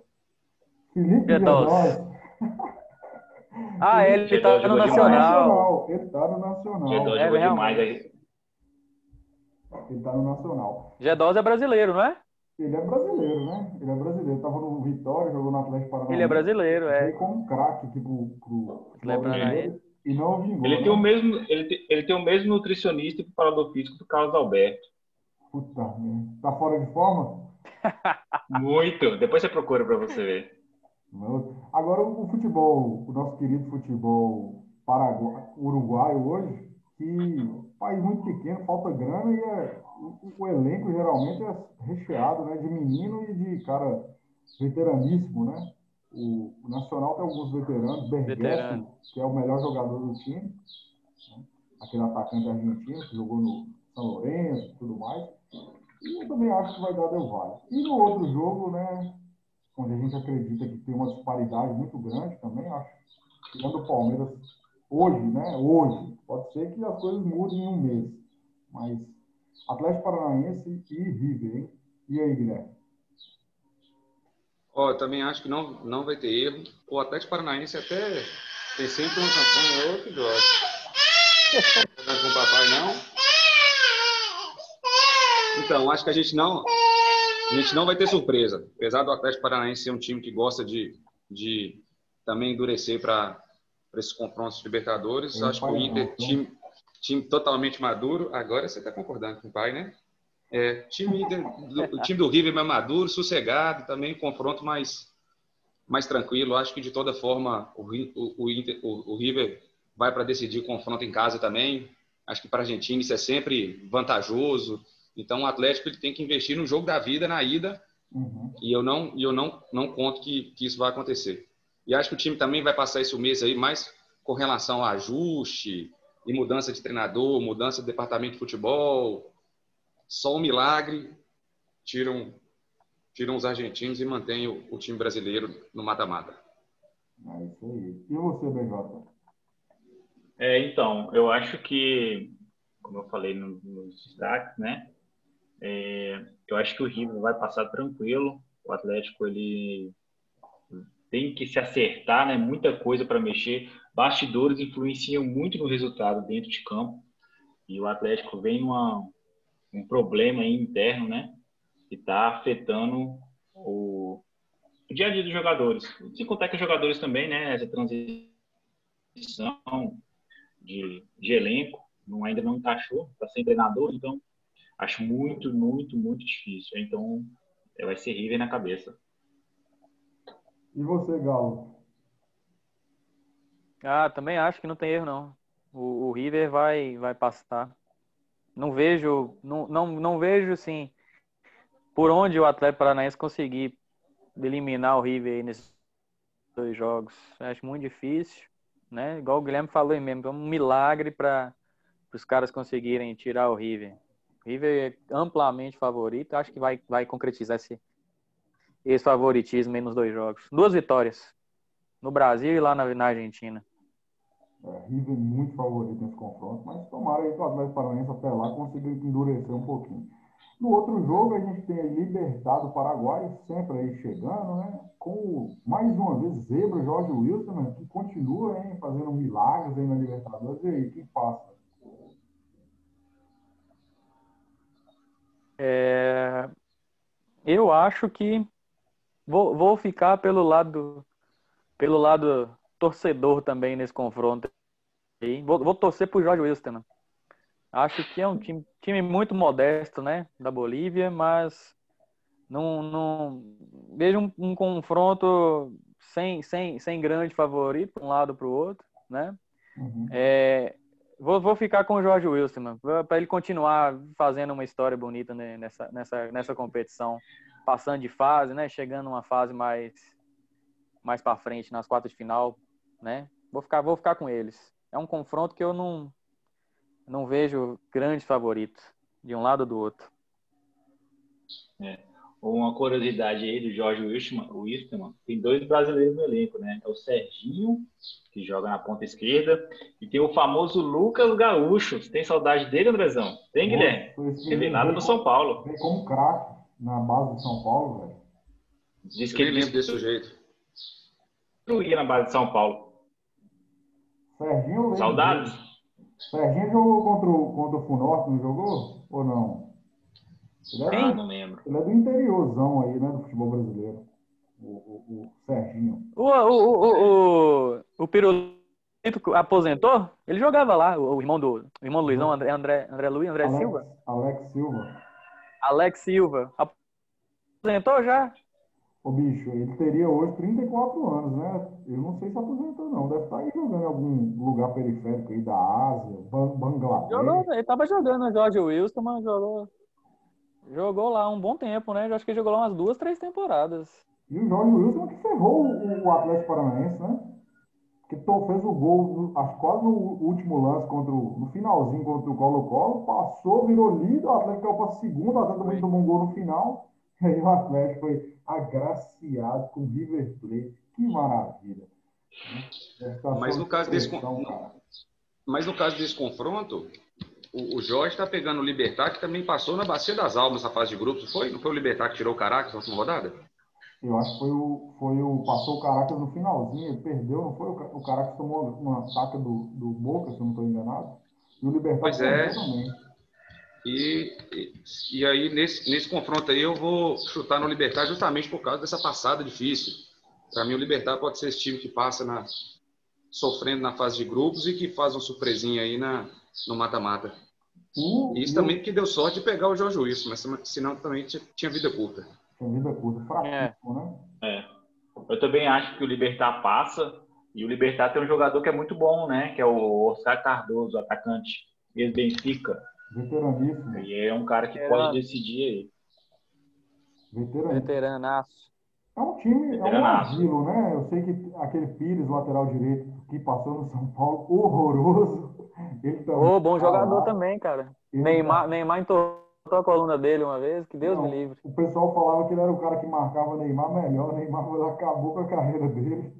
Felipe Gedós. Ah, ele está no Nacional. Ele está no Nacional. Gedós é, demais aí. Ele está no Nacional. Gedós é brasileiro, não é? Ele é brasileiro, né? Ele é brasileiro. Tava no Vitória, jogou no Atlético Paranaense. Ele é brasileiro, é. Veio como um craque aqui pro, pro Atlético Paranaense. e não vingou. Ele né? tem, o mesmo, ele, tem, ele tem o mesmo nutricionista e preparador físico do Carlos Alberto. Puta. Tá fora de forma? *laughs* Muito. Depois você procura para você ver. Agora o futebol, o nosso querido futebol paraguai, uruguaio hoje, que país muito pequeno, falta grana e é, o, o elenco geralmente é recheado né, de menino e de cara veteraníssimo, né? O, o Nacional tem alguns veteranos, Bergessi, Veterano. que é o melhor jogador do time, né? aquele atacante argentino que jogou no São Lourenço e tudo mais. E eu também acho que vai dar Del Valle. E no outro jogo, né, onde a gente acredita que tem uma disparidade muito grande também, acho. Tirando o Palmeiras hoje, né? Hoje. Pode ser que as coisas mudem em um mês. Mas Atlético Paranaense e River, hein? E aí, Guilherme? Ó, eu também acho que não, não vai ter erro. O Atlético Paranaense até tem sempre uma campanha outro gosta. Não com o papai, não? Então, acho que a gente não a gente não vai ter surpresa. Apesar do Atlético Paranaense ser um time que gosta de, de também endurecer para esses confrontos de Libertadores, acho que o Inter, não, time, time totalmente maduro. Agora você está concordando com o pai, né? É, time do- o time do River é mais maduro, sossegado, também um confronto mais, mais tranquilo. Acho que de toda forma o, o, o, o- River vai para decidir o confronto em casa também. Acho que para a Argentina isso é sempre vantajoso. Então o Atlético ele tem que investir no jogo da vida na ida Uhum. e eu não e eu não não conto que, que isso vai acontecer. E acho que o time também vai passar esse mês aí mais com relação a ajuste e mudança de treinador, mudança de departamento de futebol. Só um milagre tiram tiram os argentinos e mantém o, o time brasileiro no mata-mata. É isso aí. E você, BJ? É, então, eu acho que, como eu falei no- nos destaques, né? é, eu acho que o River vai passar tranquilo. O Atlético ele tem que se acertar, né? Muita coisa para mexer. Bastidores influenciam muito no resultado dentro de campo. E o Atlético vem numa, um problema interno, né? Que está afetando o, o dia a dia dos jogadores. Sem contar que os jogadores também, né? Essa transição de, de elenco, não, ainda não encaixou, está sem treinador, então acho muito, muito, muito difícil. Então é, vai ser River na cabeça. E você, Galo? Ah, também acho que não tem erro, não. O, o River vai, vai passar. Não vejo, não, não, não vejo, assim, por onde o Atlético Paranaense conseguir eliminar o River nesses dois jogos. Acho muito difícil, né? Igual o Guilherme falou aí mesmo, é um milagre para os caras conseguirem tirar o River. O River é amplamente favorito, acho que vai, vai concretizar esse, esse favoritismo aí nos dois jogos. Duas vitórias, no Brasil e lá na, na Argentina. É, River muito favorito nesse confronto, mas tomara que o Atlético Paranaense até lá consiga endurecer um pouquinho. No outro jogo, a gente tem Libertado Paraguai, sempre aí chegando, né? Com, mais uma vez, Zebra, Jorge Wilson, né? que continua hein, fazendo milagres aí na Libertadores. E aí, quem passa? É, eu acho que vou, vou ficar pelo lado pelo lado torcedor também nesse confronto. Vou, vou torcer pro Jorge Wilson. Acho que é um time, time muito modesto, né, da Bolívia, mas não, não vejo um, um confronto sem, sem, sem grande favorito para um lado para o outro, né? Uhum. É, vou, vou ficar com o Jorge Wilson, para ele continuar fazendo uma história bonita né, nessa, nessa, nessa competição, passando de fase, né? Chegando numa fase mais, mais para frente, nas quartas de final, né? Vou ficar, vou ficar com eles. É um confronto que eu não, não vejo grandes favoritos, de um lado ou do outro. Uma curiosidade aí do Jorge Wilstermann, tem dois brasileiros no elenco, né? É o Serginho, que joga na ponta esquerda, e tem o famoso Lucas Gaúcho. Você tem saudade dele, Andrezão? Tem, Guilherme? Revelado veio no São Paulo. Veio como craque na base do São Paulo, velho. Diz que ele lembro desse sujeito. destruía na base de São Paulo. Serginho, Saudades? Serginho jogou contra o, contra o Funorte, não jogou? Ou não? Ele é, ah, não lembro. Ele é do interiorzão aí, né, do futebol brasileiro. O, o, o Serginho. O, o, o, o, o Pirulito aposentou? Ele jogava lá, o, irmão do, o irmão do Luizão, André, André, André Luiz, André Alex, Silva. Alex Silva. Alex Silva. Aposentou já? O bicho, ele teria hoje 34 anos, né? Eu não sei se aposentou, não. Deve estar aí jogando em algum lugar periférico aí da Ásia, Bangladesh. Jogou, ele estava jogando George Wilson, mas jogou. Jogou lá um bom tempo, né? Eu acho que ele jogou lá umas duas, três temporadas. E o Jorge Wilson que ferrou o, o Atlético Paranaense, né? Que fez o gol, acho quase no último lance, contra o, no finalzinho contra o Colo-Colo, passou, virou líder, o Atlético caiu para segundo, o Atlético também tomou um gol no final. E aí o Atlético foi agraciado com River Plate. Que maravilha. Mas no caso desse, mas no caso desse confronto, o, o Jorge está pegando o Libertar, que também passou na Bacia das Almas na fase de grupos, foi? Não foi o Libertar que tirou o Caracas na última rodada? Eu acho que foi o, foi o. Passou o Caracas no finalzinho, ele perdeu, não foi? O, o Caracas tomou uma saca do, do Boca, se eu não estou enganado. E o Libertar pois é. também. E, e, e, aí, nesse, nesse confronto aí, eu vou chutar no Libertar justamente por causa dessa passada difícil. Para mim, o Libertar pode ser esse time que passa na, sofrendo na fase de grupos e que faz uma surpresinha aí na, no mata-mata. Uh, Isso uh. também que deu sorte de pegar o Jorge Wilson, mas senão também tinha vida curta. Tinha vida curta, fraquíssimo, é. né? É. Eu também acho que o Libertar passa, e o Libertar tem um jogador que é muito bom, né? Que é o Oscar Cardoso, atacante ex-Benfica. Veteraníssimo. E é um cara que pode decidir aí. Veterano. Veteranaço. É um time, é um asilo, né? Eu sei que aquele Pires, lateral direito, que passou no São Paulo, horroroso. Ele também. Oh, bom jogador lá. também, cara. Neymar, tá... Neymar entortou a coluna dele uma vez, que Deus Não, me livre. O pessoal falava que ele era o cara que marcava Neymar melhor. Neymar acabou com a carreira dele.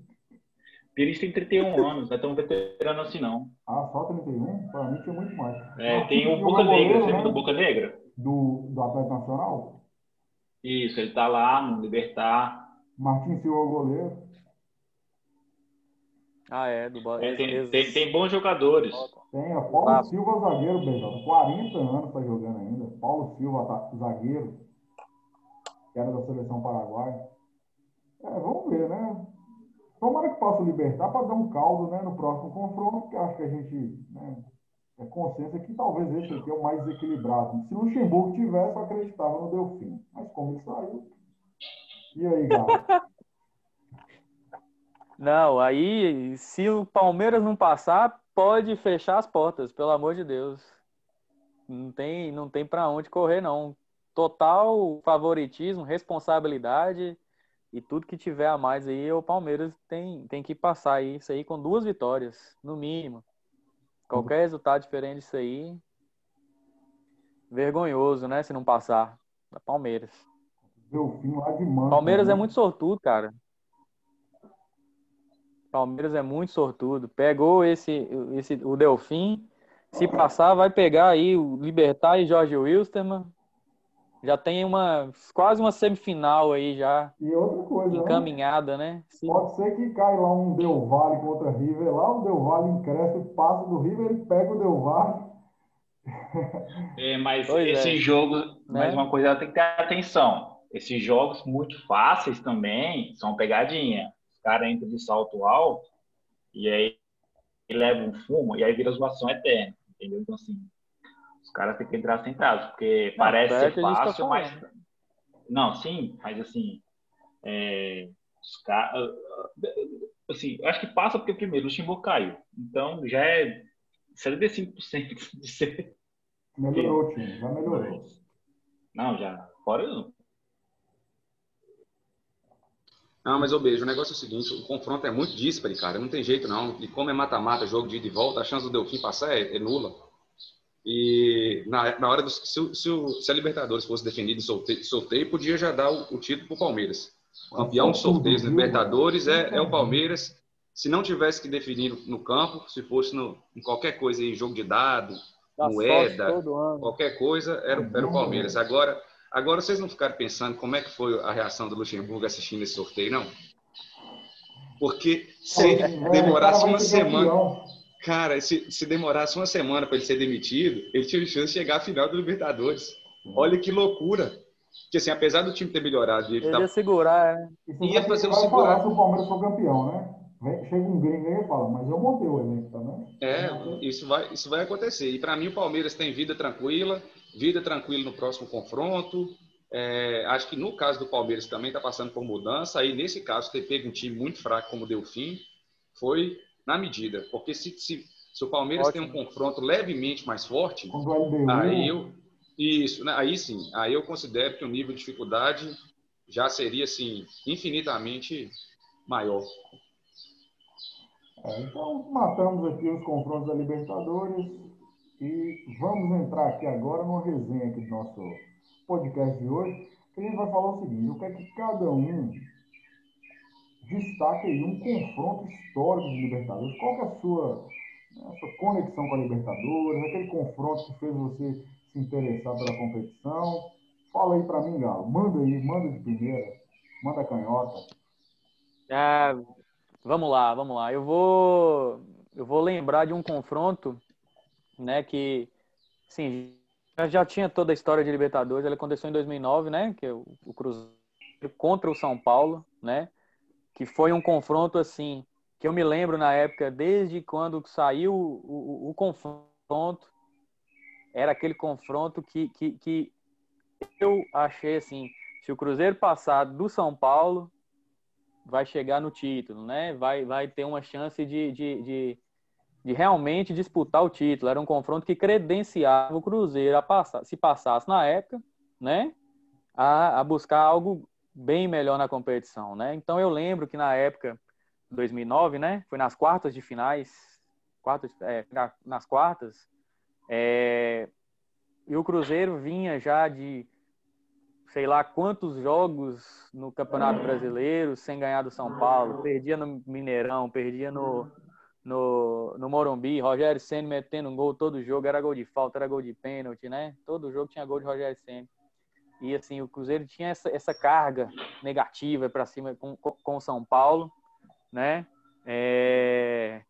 Pires tem 31 anos, não é tão veterano assim, não. Ah, só 31? Para mim tinha muito mais. É, tem o Boca Negra, você né? do Boca Negra? Do, do Atlético Nacional? Isso, ele tá lá no Libertar. Martins Silva é o goleiro. Ah, é, do é, tem, tem, tem, bons jogadores. Tem, o Paulo ah. Silva zagueiro, BJ. 40 anos tá jogando ainda. Paulo Silva, tá, zagueiro. Que era da seleção paraguaia. É, vamos ver, né? Tomara que possa libertar para dar um caldo né, no próximo confronto, porque acho que a gente né, é consciência que talvez esse aqui é o mais equilibrado. Se Luxemburgo tivesse, eu acreditava no Delfim. Mas como ele saiu. E aí, galera? *laughs* Não, aí se o Palmeiras não passar, pode fechar as portas, pelo amor de Deus. Não tem, não tem para onde correr não. Total favoritismo, responsabilidade e tudo que tiver a mais aí, o Palmeiras tem, tem que passar isso aí com duas vitórias, no mínimo. Qualquer resultado diferente disso aí, vergonhoso, né? Se não passar. Da Palmeiras. Palmeiras é né? muito sortudo, cara. Palmeiras é muito sortudo. Pegou esse, esse o Delfim. Se passar, vai pegar aí o Libertar e Jorge Wilstermann. Já tem uma quase uma semifinal aí já. E outra coisa, né? encaminhada, né? né? Pode ser que cai lá um Del Valle contra River lá, o Del Valle cresce, passa do River, ele pega o Del Valle. *laughs* É, mas pois esse é. jogo, né? mais uma coisa, ela tem que ter atenção. Esses jogos muito fáceis também são pegadinha. Os caras entram de salto alto e aí levam um fumo e aí vira zoação eterna, entendeu? Então, assim, caras têm que entrar centrados, porque não, parece ser tá fácil, tá mas. Não, sim, mas assim. É, os caras. Assim, acho que passa porque primeiro o Timbu caiu. Então já é 75% *laughs* de ser. Melhorou, time, já melhorou. Não, já. Fora Não, mas, ô beijo, o negócio é o seguinte, o confronto é muito díspare, cara, não tem jeito não. E como é mata-mata, jogo de ida e volta, a chance do Delfim passar é, é nula. E na, na hora do. Se, se, se, a Libertadores fosse definida em sorteio, sorteio podia já dar o, o título para o Palmeiras. O campeão de sorteios Libertadores é, é o Palmeiras. Se não tivesse que definir no campo, se fosse no, em qualquer coisa aí, jogo de dado, moeda, qualquer coisa, era, era o Palmeiras. Agora, agora vocês não ficaram pensando como é que foi a reação do Luxemburgo assistindo esse sorteio, não? Porque se demorasse uma semana. Cara, se, se demorasse uma semana para ele ser demitido, ele tinha chance de chegar à final do Libertadores. Olha que loucura. Porque, assim, apesar do time ter melhorado... Ele, ele ia segurar, né? Ia fazer um segurar. se o Palmeiras for campeão, né? Chega um gringo aí e fala, mas eu montei o elenco também. É, isso vai, isso vai acontecer. E para mim o Palmeiras tem vida tranquila, vida tranquila no próximo confronto. É, acho que no caso do Palmeiras também está passando por mudança. Aí, nesse caso, ter pego um time muito fraco como deu fim, foi na medida. Porque se, se, se o Palmeiras Ótimo. tem um confronto levemente mais forte, aí eu. Isso, né? aí sim, aí eu considero que o nível de dificuldade já seria assim, infinitamente maior. É, então, matamos aqui os confrontos da Libertadores e vamos entrar aqui agora numa resenha aqui do nosso podcast de hoje, que a gente vai falar o seguinte, eu quero que cada um destaque aí um confronto histórico de Libertadores. Qual que é a sua, né, a sua conexão com a Libertadores, aquele confronto que fez você se interessar pela competição? Fala aí para mim, Galo. Manda aí, manda de primeira, manda canhota. Ah, Vamos lá, vamos lá. Eu vou, eu vou lembrar de um confronto, né, que, sim, já tinha toda a história de Libertadores. Ele aconteceu em 2009, né, que é o, o Cruzeiro contra o São Paulo, né, que foi um confronto assim que eu me lembro na época, desde quando saiu o, o, o confronto, era aquele confronto que, que, que eu achei assim, se o Cruzeiro passar do São Paulo, vai chegar no título, né? Vai, vai ter uma chance de, de, de, de, realmente disputar o título. Era um confronto que credenciava o Cruzeiro a passar, se passasse na época, né? A, a buscar algo bem melhor na competição, né? Então eu lembro que na época 2009, né? Foi nas quartas de finais, quartas, é, nas quartas, é, e o Cruzeiro vinha já de sei lá quantos jogos no Campeonato Brasileiro sem ganhar do São Paulo. Perdia no Mineirão, perdia no, no, no Morumbi. Rogério Senna metendo um gol todo jogo. Era gol de falta, era gol de pênalti, né? Todo jogo tinha gol de Rogério Senna. E assim, o Cruzeiro tinha essa, essa carga negativa para cima com, com São Paulo, né? É...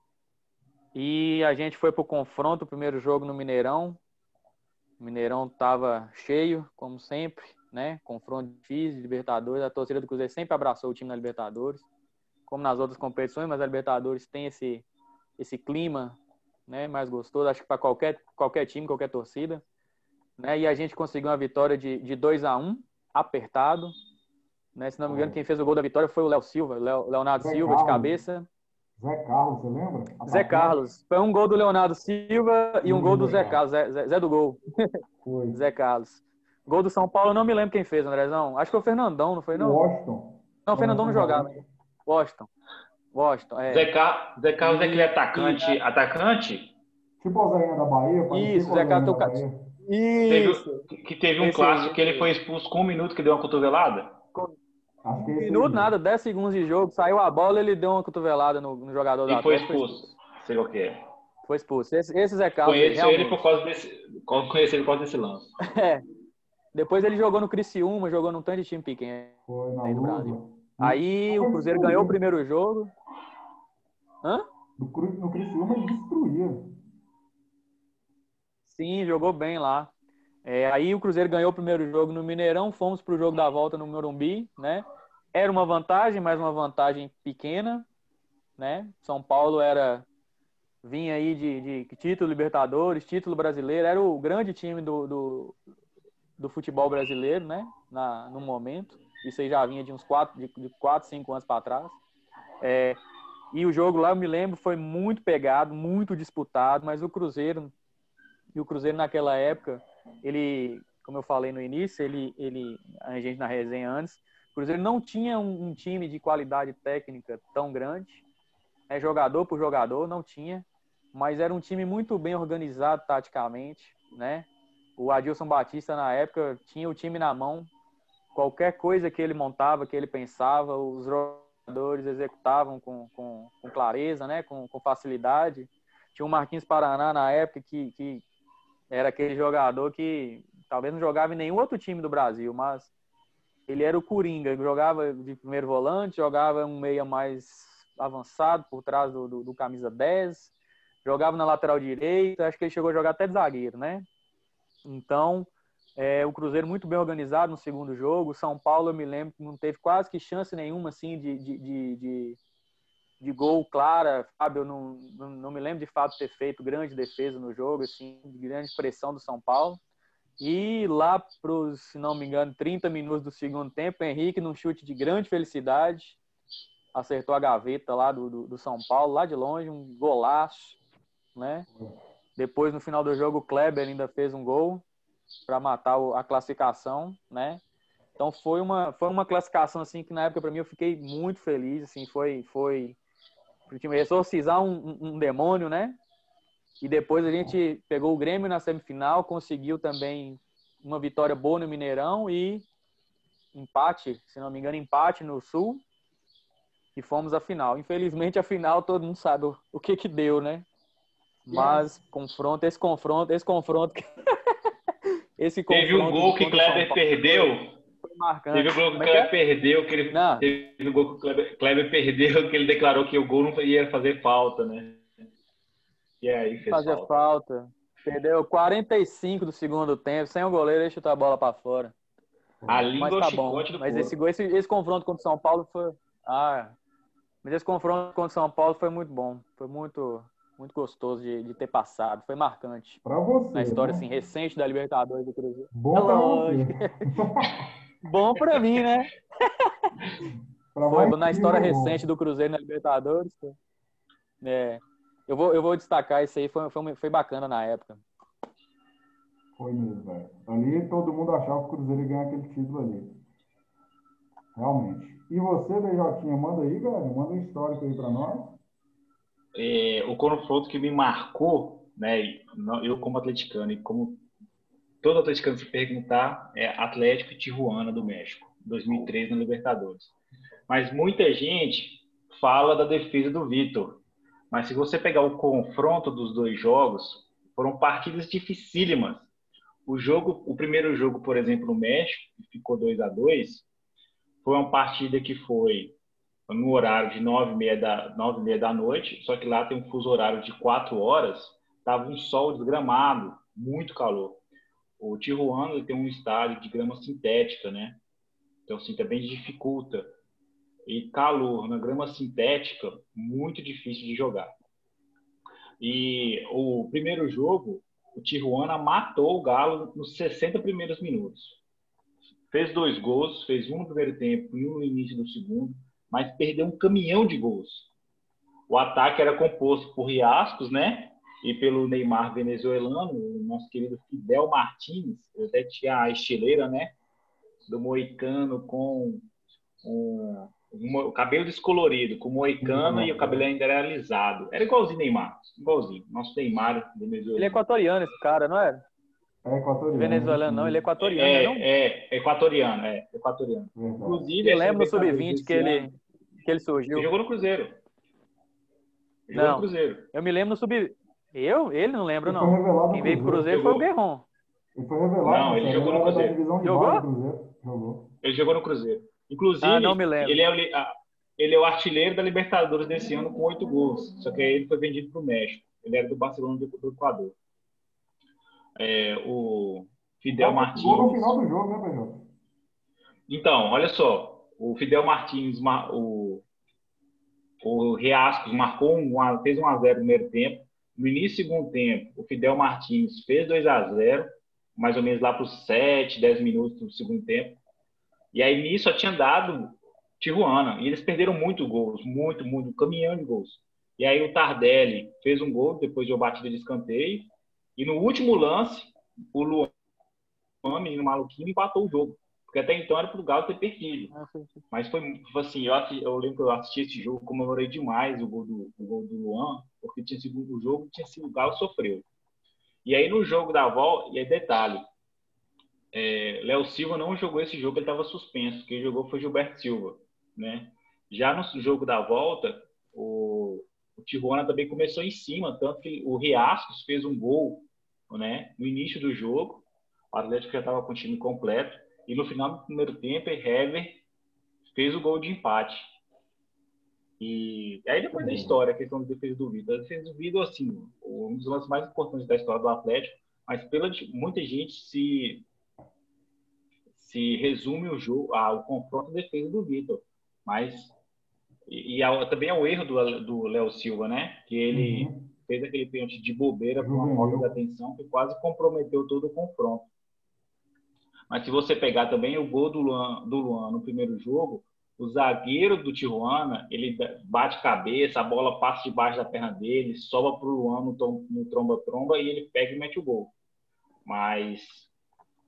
E a gente foi para o confronto, o primeiro jogo no Mineirão. O Mineirão estava cheio, como sempre né? Confronto difícil, Libertadores. A torcida do Cruzeiro sempre abraçou o time na Libertadores, como nas outras competições, mas a Libertadores tem esse, esse clima né, mais gostoso, acho que para qualquer, qualquer time, qualquer torcida. Né? E a gente conseguiu uma vitória de, de 2 a 1 um, apertado. Né? Se não me engano, quem fez o gol da vitória foi o Léo Silva, Leonardo Silva, de cabeça. Zé Carlos, você lembra? Zé Carlos. Foi um gol do Leonardo Silva e um gol do Zé Carlos, Zé, Zé, Zé do gol. Foi. *laughs* Zé Carlos. Gol do São Paulo, eu não me lembro quem fez, Andrezão. Acho que foi o Fernandão, não foi, não? Washington. Não, o Fernandão não jogava. Washington. Washington, é. Zé, Car... Zé Carlos é aquele atacante. E... Atacante? Tipo o Zé da Bahia. Isso, Zé Carlos. Isso. Teve, que teve um Esse clássico que ele foi expulso com um minuto que deu uma cotovelada? Um minuto, nada, 10 segundos de jogo. Saiu a bola ele deu uma cotovelada no, no jogador e da E foi expulso. Sei o que é. Foi expulso. Esse, esse Zé Carlos. Conheço realmente... ele por causa desse. Conheci ele por causa desse lance. *laughs* É. Depois ele jogou no Criciúma, jogou num tanto de time pequeno Foi, aí do Brasil. Aí o Cruzeiro ganhou o primeiro jogo. Hã? No, no Criciúma ele destruía. Sim, jogou bem lá. É, aí o Cruzeiro ganhou o primeiro jogo no Mineirão, fomos para o jogo da volta no Morumbi, né? Era uma vantagem, mas uma vantagem pequena, né? São Paulo era vinha aí de, de título Libertadores, título brasileiro, era o grande time do, do, do futebol brasileiro, né? Na, no momento. Isso aí já vinha de uns quatro, de, de quatro cinco anos para trás. É, e o jogo lá, eu me lembro, foi muito pegado, muito disputado, mas o Cruzeiro, e o Cruzeiro naquela época, ele, como eu falei no início, ele, ele a gente na resenha antes, o Cruzeiro não tinha um, um time de qualidade técnica tão grande, é jogador por jogador, não tinha, mas era um time muito bem organizado taticamente, né? O Adilson Batista, na época, tinha o time na mão. Qualquer coisa que ele montava, que ele pensava, os jogadores executavam com, com, com clareza, né? com, com facilidade. Tinha o Marquinhos Paraná, na época, que, que era aquele jogador que talvez não jogava em nenhum outro time do Brasil, mas ele era o Coringa, jogava de primeiro volante, jogava um meia mais avançado por trás do, do, do, camisa 10, jogava na lateral direita, acho que ele chegou a jogar até de zagueiro, né? Então, É, o Cruzeiro muito bem organizado no segundo jogo. O São Paulo, eu me lembro, não teve quase que chance nenhuma assim de, de, de, de, de gol clara. Fábio, não, não, me lembro de fato ter feito grande defesa no jogo, assim, de grande pressão do São Paulo. E lá para se não me engano, 30 minutos do segundo tempo, Henrique, num chute de grande felicidade, acertou a gaveta lá do, do, do São Paulo, lá de longe, um golaço, né? Depois, no final do jogo, o Kleber ainda fez um gol para matar a classificação, né? Então foi uma foi uma classificação assim que na época para mim eu fiquei muito feliz, assim, foi foi pro time exorcizar um, um, um, demônio, né? E depois a gente pegou o Grêmio na semifinal, conseguiu também uma vitória boa no Mineirão e empate, se não me engano, empate no Sul. E fomos à final. Infelizmente, a final todo mundo sabe o, que que deu, né? Mas confronto, esse confronto, esse confronto *laughs* esse Teve um gol que Kleber perdeu. Marcante. Teve um gol que o é Kleber é? perdeu, que ele não. teve um gol que o Kleber, Kleber, perdeu, que ele declarou que o gol não ia fazer falta, né? E aí fez fazer falta. falta. Perdeu 45 do segundo tempo, sem o goleiro, ele chutou a bola para fora. A língua mas tá bom. Mas esse, esse, esse confronto contra o São Paulo foi. Ah, mas esse confronto contra o São Paulo foi muito bom. Foi muito muito gostoso de, de ter passado. Foi marcante. Pra você. Na história, né? assim, recente da Libertadores do Cruzeiro. Bom pra você. Bom pra mim, né? Pra Foi na história recente do Cruzeiro na Libertadores. É, eu, vou, eu vou destacar isso aí, foi, foi, foi bacana na época. Foi mesmo, velho. Ali todo mundo achava que o Cruzeiro ia ganhar aquele título ali. Realmente. E você, Beijotinha, manda aí, galera. Manda um histórico aí pra nós é, o confronto que me marcou, né, eu como atleticano e como todo atleticano se perguntar, é Atlético Tijuana do México, 2003 na Libertadores. Mas muita gente fala da defesa do Vitor. Mas se você pegar o confronto dos dois jogos, foram partidas dificílimas. O jogo, o primeiro jogo, por exemplo, no México, que ficou 2 a 2 foi uma partida que foi no horário de nove e meia da, nove meia da noite, só que lá tem um fuso horário de quatro horas, tava um sol desgramado, muito calor. O Tijuana tem um estádio de grama sintética, né? Então, assim, também dificulta. E calor na grama sintética, muito difícil de jogar. E o primeiro jogo, o Tijuana matou o Galo nos 60 primeiros minutos. Fez dois gols, fez um no primeiro tempo e um no início do segundo mas perdeu um caminhão de gols. O ataque era composto por Riascos, né? E pelo Neymar venezuelano, o nosso querido Fidel Martins, até tinha a estileira, né? Do moicano com um, o cabelo descolorido, com o moicano uhum. e o cabelo ainda era alisado. Era igualzinho Neymar, igualzinho. Nosso Neymar venezuelano. Ele é equatoriano, esse cara, não é? É equatoriano. Venezuelano, não, ele é equatoriano, é, não? É, equatoriano, é, equatoriano. Inclusive, eu lembro no Sub-20 que ele, que ele surgiu. Ele jogou no Cruzeiro. Ele não, no Cruzeiro. Eu me lembro no sub. Eu? Ele não lembro, não. Quem veio pro Cruzeiro foi o Guerron. Ele foi revelado. Não, ele jogou no Cruzeiro. Jogou? Cruzeiro. Jogou. Ele jogou no Cruzeiro. Inclusive, ah, não me lembro. Ele, é o, ele é o artilheiro da Libertadores desse ano com oito gols. Só que aí ele foi vendido para o México. Ele era do Barcelona do, do Equador. É, o Fidel ah, Martins. no final do jogo, né, Pedro? Então, olha só. O Fidel Martins, o, o Reascos marcou um, fez 1 a 0 no primeiro tempo. No início do segundo tempo, o Fidel Martins fez 2 a 0 mais ou menos lá para os 7, 10 minutos do segundo tempo. E aí nisso só tinha dado Tijuana. E eles perderam muito gols, muito, muito, um caminhão de gols. E aí o Tardelli fez um gol depois de uma batida de escanteio. E no último lance, o Luan, menino maluquinho, empatou o jogo. Porque até então era pro Galo ter perdido. Ah, Mas foi, tipo assim, eu, eu lembro que eu assisti esse jogo, comemorei demais o gol do, o gol do Luan, porque tinha sido o jogo, tinha sido o Galo sofreu. E aí no jogo da volta, e aí detalhe, é, Léo Silva não jogou esse jogo, ele estava suspenso. Quem jogou foi Gilberto Silva, né? Já no jogo da volta, o, o Tijuana também começou em cima, tanto que o Riascos fez um gol, né? No início do jogo, o Atlético já estava com o time completo. E no final do primeiro tempo, Hever fez o gol de empate. E aí depois da história, a questão da defesa do Vitor. A defesa do Vitor, assim, um dos lances mais importantes da história do Atlético, mas pela muita gente se se resume o jogo, ah, o confronto defesa do Vitor. Mas e, e também é um erro do, Léo Silva, né? Que ele uhum. fez aquele pênalti de bobeira por uma falta de atenção que quase comprometeu todo o confronto. Mas se você pegar também o gol do Luan, do Luan no primeiro jogo, o zagueiro do Tijuana, ele bate cabeça, a bola passa debaixo da perna dele, soba para o Luan no tromba-tromba e ele pega e mete o gol. Mas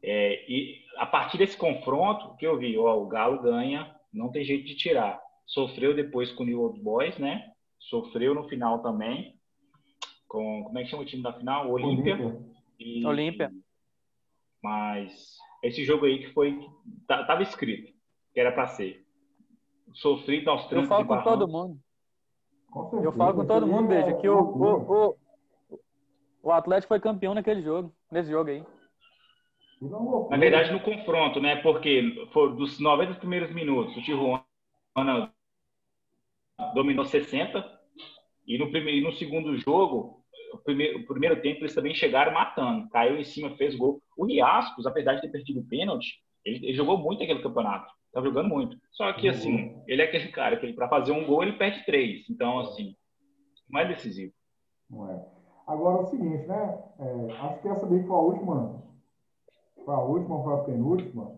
é, e a partir desse confronto que eu vi, ó, o Galo ganha, não tem jeito de tirar. Sofreu depois com o New Old Boys, né? Sofreu no final também. Com, como é que chama o time da final? Olímpia. Olímpia. Mas esse jogo aí que foi. Tava escrito que era para ser. Sofrido aos três. Eu falo com todo mundo. Eu falo com todo mundo, veja, que o, o, o, o Atlético foi campeão naquele jogo, nesse jogo aí. Na verdade, no confronto, né? Porque foi dos 90 primeiros minutos, o Tijuana dominou 60 e no primeiro no segundo jogo, o primeiro, o primeiro tempo eles também chegaram matando, caiu em cima, fez gol. O Riascos, apesar de ter perdido o pênalti, ele, ele jogou muito aquele campeonato, tá jogando muito. Só que assim, ele é aquele cara que para fazer um gol ele perde três, então assim, não é decisivo. Não é. Agora é o seguinte, né? É, acho que essa daí foi a última, foi a última, foi a penúltima.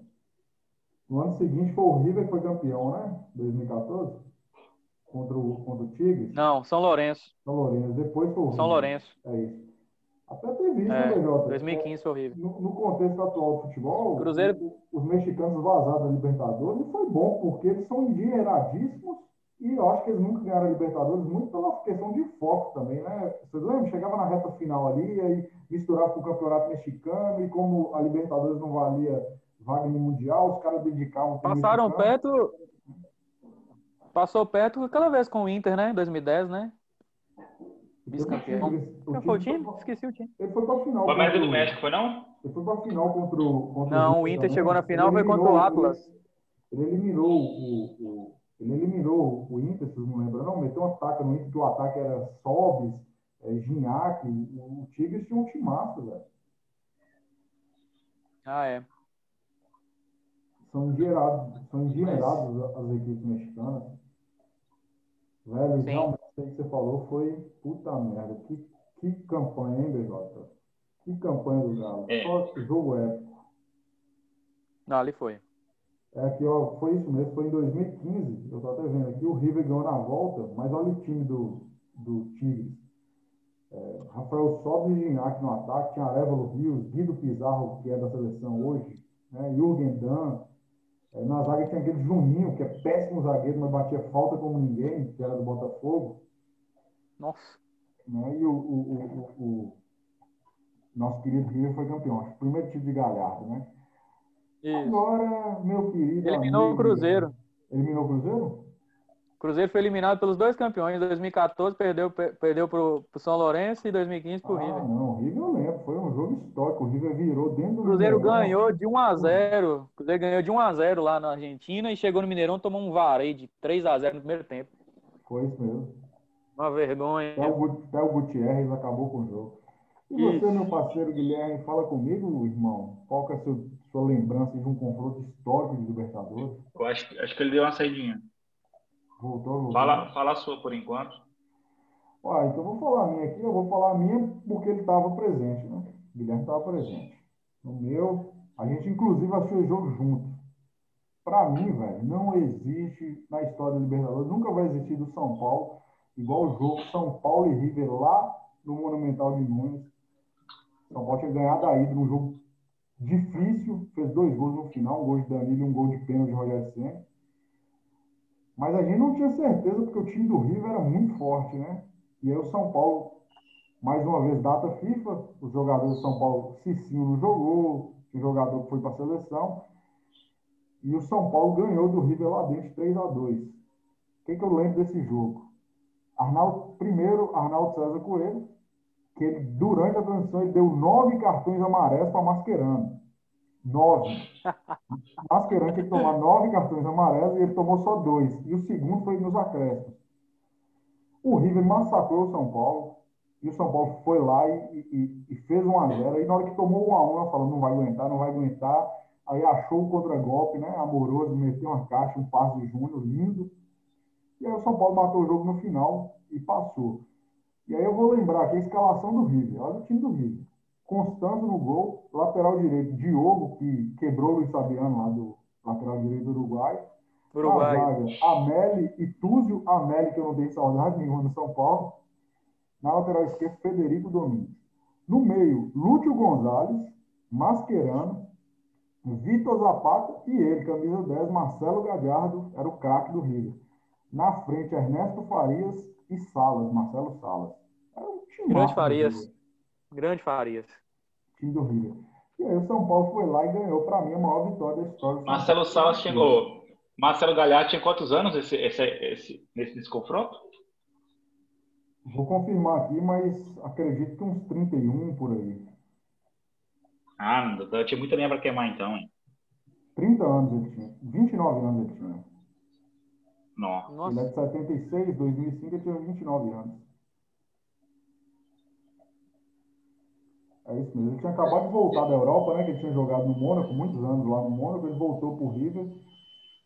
No ano seguinte foi o River que foi campeão, né? 2014 contra o, contra o Tigres? Não, São Lourenço. São Lourenço. Depois foi o São Lourenço. É isso. Até teve isso, é, né, BJ? 2015 foi horrível. No, no, contexto atual do futebol, Cruzeiro... os mexicanos vazados da Libertadores foi bom, porque eles são endinheiradíssimos e eu acho que eles nunca ganharam a Libertadores, muito pela questão de foco também, né? Vocês lembram? Chegava na reta final ali, aí misturava com o campeonato mexicano, e como a Libertadores não valia vaga no Mundial, os caras dedicavam. Passaram perto, Passou perto aquela vez com o Inter, né? 2010, né? Vice-campeão. Foi o time? Esqueci o time. Ele foi pra final. Foi América do México, foi não? Ele foi pra final contra o. Contra não, o Inter chegou na final, foi contra o Atlas. Ele, ele eliminou o, o, Ele eliminou o Inter, vocês não lembram, não? Meteu um ataque no Inter, que o ataque era Sobis, é, Ginhaque. O Tigres tinha um timaço, velho. Ah, é. São engenheirados, são engenheirados Mas... as equipes mexicanas. Velho, Sim. realmente o que você falou foi puta merda. Que, que campanha, hein, BJ? Que campanha do Galo. É. Só jogo épico. Não, ali foi. É que, ó, foi isso mesmo, foi em 2015, eu tô até vendo aqui, o River ganhou na volta, mas olha o time do, do Tigres. É, Rafael Sobres e Gignac no ataque, tinha Arevalo Rios, Guido Pizarro, que é da seleção hoje, né, Jürgen Dan, na zaga tinha aquele Juninho, que é péssimo zagueiro, mas batia falta como ninguém, que era do Botafogo. Nossa. Né? E o, o, o, o, nosso querido River foi campeão. Acho que primeiro título de Galhardo, né? Isso. Agora, meu querido. Eliminou amigo, o Cruzeiro. Eliminou o Cruzeiro? O Cruzeiro foi eliminado pelos dois campeões. Em 2014 perdeu, perdeu para o São Lourenço e em 2015 para o ah, River. Não, o River eu lembro. Foi um jogo histórico. O River virou dentro do. O Cruzeiro Mineirão. ganhou de 1 a 0 O Cruzeiro ganhou de 1 a 0 lá na Argentina e chegou no Mineirão tomou um vareio de 3 a 0 no primeiro tempo. Foi isso mesmo. Uma vergonha. Até o, até o Gutierrez acabou com o jogo. E você, isso. meu parceiro Guilherme, fala comigo, irmão. Qual que é a sua, sua lembrança de um confronto histórico de Libertadores? Eu acho, acho que ele deu uma saidinha. Voltou, voltou. Fala, fala a sua por enquanto. Ah, então vou falar a minha aqui. Eu vou falar a minha porque ele estava presente, né? O Guilherme estava presente. No meu, a gente inclusive assistiu o jogo junto. Para mim, velho, não existe na história do Libertadores, nunca vai existir do São Paulo, igual o jogo São Paulo e River lá no Monumental de Nunes. São Paulo tinha ganhado a ida num jogo difícil, fez dois gols no final, um gol de Danilo e um gol de pênalti de Rogério Senna. Mas a gente não tinha certeza porque o time do River era muito forte, né? E aí o São Paulo, mais uma vez, data FIFA, os jogadores do São Paulo, Cicinho não jogou, o jogador foi para a seleção. E o São Paulo ganhou do River lá dentro 3 a 2 O que, que eu lembro desse jogo? Arnaldo, primeiro, Arnaldo César Coelho, que ele, durante a transição, ele deu nove cartões amarelos para Mascherano. Nove. Mascherano tinha que tomar nove cartões amarelos e ele tomou só dois. E o segundo foi nos acréscimos. O River massacrou o São Paulo. E o São Paulo foi lá e, e, e fez um a zero. E na hora que tomou um a um, nós falamos, não vai aguentar, não vai aguentar. aí achou o contra-golpe, né? Amoroso, meteu uma caixa, um passe de Júnior, lindo. E aí o São Paulo matou o jogo no final e passou. E aí eu vou lembrar aqui a escalação do River. Olha o time do River. Constanzo no gol, lateral direito, Diogo, que quebrou o Luiz Fabiano lá do lateral direito do Uruguai. Uruguai. Na zaga, Ameli e Túzio Ameli, que eu não tenho saudade nenhuma no São Paulo. Na lateral esquerda, Federico Domingues. No meio, Lúcio Gonzalez, Mascherano, Vitor Zapata e ele, camisa 10, Marcelo Gadiardo, era o craque do River. Na frente, Ernesto Farias e Salas, Marcelo Salas. Era um time Grande Farias. Grande Farias. Time do River. E aí o São Paulo foi lá e ganhou, para mim, a maior vitória da história. Marcelo Salas chegou. Marcelo Galhardo tinha quantos anos esse, esse, esse, nesse, nesse confronto? Vou confirmar aqui, mas acredito que uns 31 por aí. Ah, eu tinha muita linha para queimar então, hein? 30 anos ele tinha. 29 anos ele tinha. Não. Ele é de 76, 2005 ele tinha 29 anos. É isso mesmo. Ele tinha acabado de voltar da Europa, né? Que ele tinha jogado no Mônaco, muitos anos lá no Mônaco. Ele voltou pro River.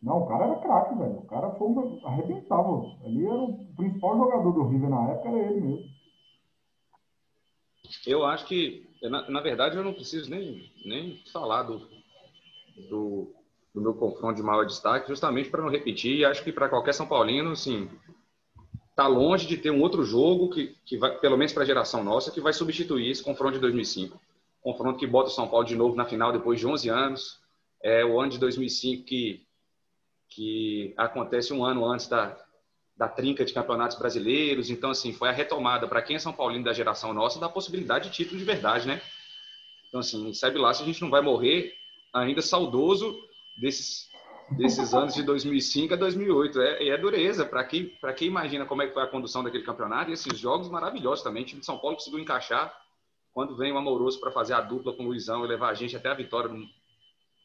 Não, o cara era craque, velho. O cara foi um... arrebentava. Ali era o principal jogador do River na época, era ele mesmo. Eu acho que, na, na verdade, eu não preciso nem, nem falar do, do, do meu confronto de maior destaque, justamente para não repetir. E acho que para qualquer São Paulino, assim, tá longe de ter um outro jogo que, que vai, pelo menos para a geração nossa, que vai substituir esse confronto de 2005. Confronto que bota o São Paulo de novo na final depois de 11 anos. É o ano de 2005 que, que acontece um ano antes da, da trinca de campeonatos brasileiros. Então, assim, foi a retomada para quem é São Paulino da geração nossa da possibilidade de título de verdade, né? Então, assim, sabe lá se a gente não vai morrer ainda saudoso desses, desses anos de 2005 a 2008. É, é dureza para quem, quem imagina como é que foi a condução daquele campeonato e esses jogos maravilhosos também. O time de São Paulo conseguiu encaixar quando vem o Amoroso para fazer a dupla com o Luizão e levar a gente até a vitória no,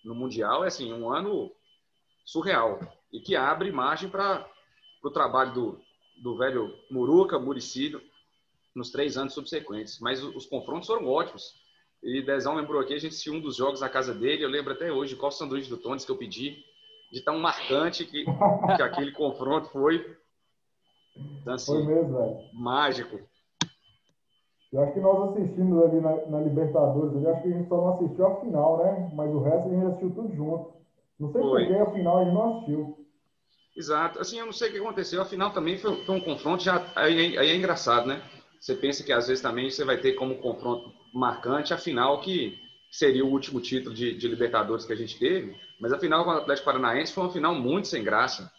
no Mundial. É assim, um ano surreal e que abre margem para o trabalho do, do velho Muruca, Muricídio, nos três anos subsequentes. Mas os, os confrontos foram ótimos. E Dezão lembrou aqui, a gente assistiu um dos jogos na casa dele. Eu lembro até hoje qual sanduíche do Tones que eu pedi, de tão marcante que, que aquele confronto foi. Então, assim, foi mesmo, velho. Mágico. Eu acho que nós assistimos ali na, na Libertadores, eu acho que a gente só não assistiu a final, né? Mas o resto a gente assistiu tudo junto. Não sei por que a final a gente não assistiu. Exato. Assim, eu não sei o que aconteceu. A final também foi, foi um confronto, já aí, aí, é engraçado, né? Você pensa que às vezes também você vai ter como confronto marcante a final que seria o último título de, de Libertadores que a gente teve, mas a final com o Atlético Paranaense foi uma final muito sem graça.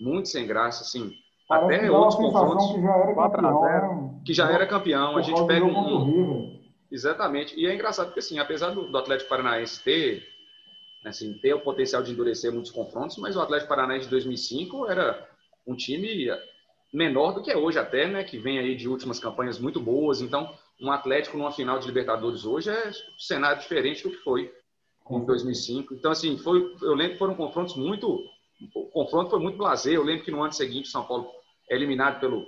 Muito sem graça, assim. Parece Até outros confrontos. Que já era campeão. Né? Que já era campeão. A gente pega um. Exatamente. E é engraçado porque, assim, apesar do, do Atlético Paranaense ter assim, ter o potencial de endurecer muitos confrontos, mas o Atlético Paranaense de 2005 era um time menor do que é hoje até, né, que vem aí de últimas campanhas muito boas, então um Atlético numa final de Libertadores hoje é um cenário diferente do que foi em 2005. Então assim, foi, eu lembro que foram confrontos muito o confronto foi muito blazer. Eu lembro que no ano seguinte o São Paulo é eliminado pelo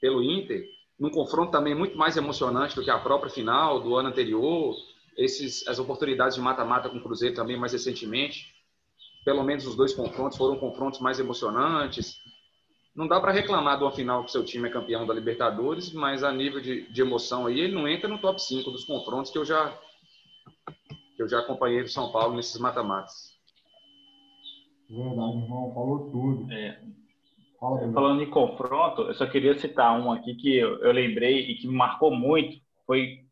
pelo Inter, num confronto também muito mais emocionante do que a própria final do ano anterior esses, as oportunidades de mata-mata com o Cruzeiro também mais recentemente. Pelo menos os dois confrontos foram confrontos mais emocionantes. Não dá para reclamar de uma final que seu time é campeão da Libertadores, mas a nível de, de emoção aí, ele não entra no top 5 dos confrontos que eu já, que eu já acompanhei do São Paulo nesses mata-matas. Verdade, irmão, falou tudo. É. Fala, Falando em confronto, eu só queria citar um aqui que eu, eu lembrei e que me marcou muito. Foi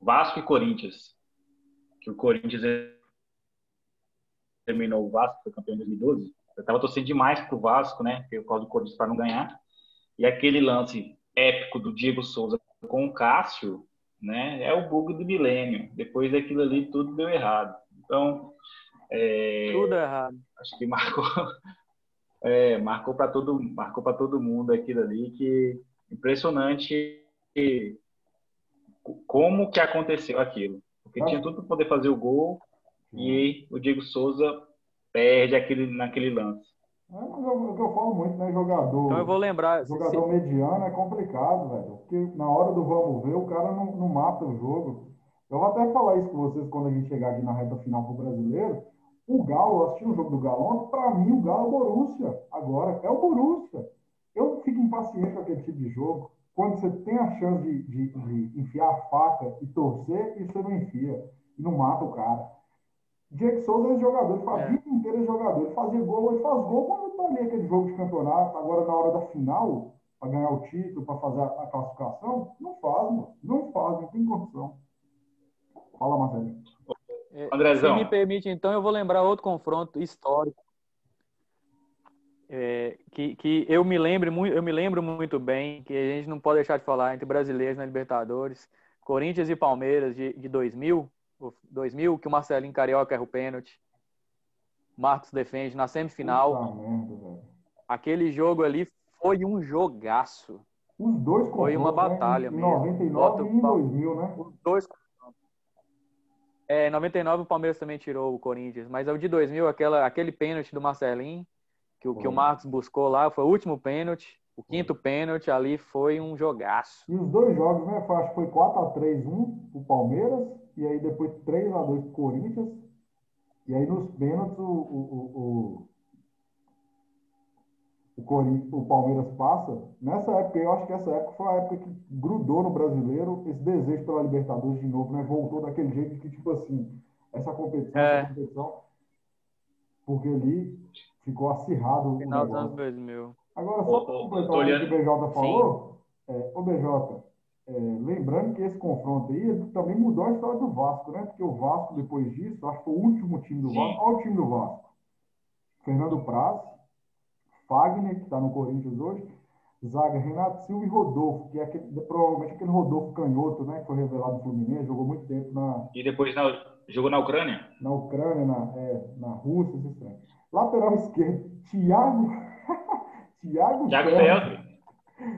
Vasco e Corinthians. Que o Corinthians terminou o Vasco, foi campeão em 2012. Eu estava torcendo demais pro Vasco, né? Por causa do Corinthians para não ganhar. E aquele lance épico do Diego Souza com o Cássio, né? É o bug do milênio. Depois daquilo ali, tudo deu errado. Então. É, tudo errado. Acho que marcou. *laughs* É, marcou para todo, marcou para todo mundo aquilo ali que impressionante como que aconteceu aquilo. Porque ah. tinha tudo para poder fazer o gol e o Diego Souza perde aquele, naquele lance. É, mas é o que eu falo muito, né? Jogador. Então eu vou lembrar. Jogador se... mediano é complicado, velho. Porque na hora do vamos ver, o cara não, não mata o jogo. Eu vou até falar isso com vocês quando a gente chegar aqui na reta final pro brasileiro. O Galo, eu assisti o jogo do Galo ontem, para mim o Galo é o Borussia. Agora, é o Borussia. Eu fico impaciente com aquele tipo de jogo. Quando você tem a chance de, de, de enfiar a faca e torcer, e você não enfia. E não mata o cara. Jake Souza é jogador, ele faz a é. vida inteira é jogador. Ele fazia gol, ele faz gol quando tá ali aquele jogo de campeonato. Agora, na hora da final, para ganhar o título, para fazer a, a, classificação, não faz, mano. Não faz, não tem condição. Fala, Marcelo. É, Andrezão. Se me permite, então, eu vou lembrar outro confronto histórico. É, que, que eu me lembro muito, eu me lembro muito bem que a gente não pode deixar de falar entre brasileiros na Libertadores, Corinthians e Palmeiras de, de 2000, 2000 que o Marcelinho Carioca erra o pênalti, Marcos defende na semifinal. Aquele jogo ali foi um jogaço. Os dois foi uma batalha né? Em 99 e em 2000, né? Os dois é, em 99 o Palmeiras também tirou o Corinthians, mas é o de 2000, aquela, aquele pênalti do Marcelinho, que, o, que o Marcos buscou lá, foi o último pênalti, o quinto pênalti ali foi um jogaço. E os dois jogos, né? Acho que foi 4x3, um o Palmeiras, e aí depois 3x2 pro Corinthians. E aí nos pênaltis o, o, o, o, Corinthians, o Palmeiras passa. Nessa época, eu acho que essa época foi a época que grudou no brasileiro esse desejo pela Libertadores de novo, né? Voltou daquele jeito que, tipo assim, essa competição, é. essa competição porque ali ficou acirrado. Final dos anos 2000. Agora, só para completar o que o BJ falou, é, o BJ, é, lembrando que esse confronto aí também mudou a história do Vasco, né? Porque o Vasco, depois disso, acho que foi o último time do Sim. Vasco. Olha o time do Vasco. Fernando Praz, Fagner, que está no Corinthians hoje, Zaga, Renato Silva e Rodolfo, que é aquele, provavelmente aquele Rodolfo Canhoto, né? Que foi revelado no Fluminense, jogou muito tempo na. E depois na, jogou na Ucrânia? Na Ucrânia, na, é, na Rússia, esse Lateral esquerdo, Thiago. *laughs* Thiago, Thiago Feltri.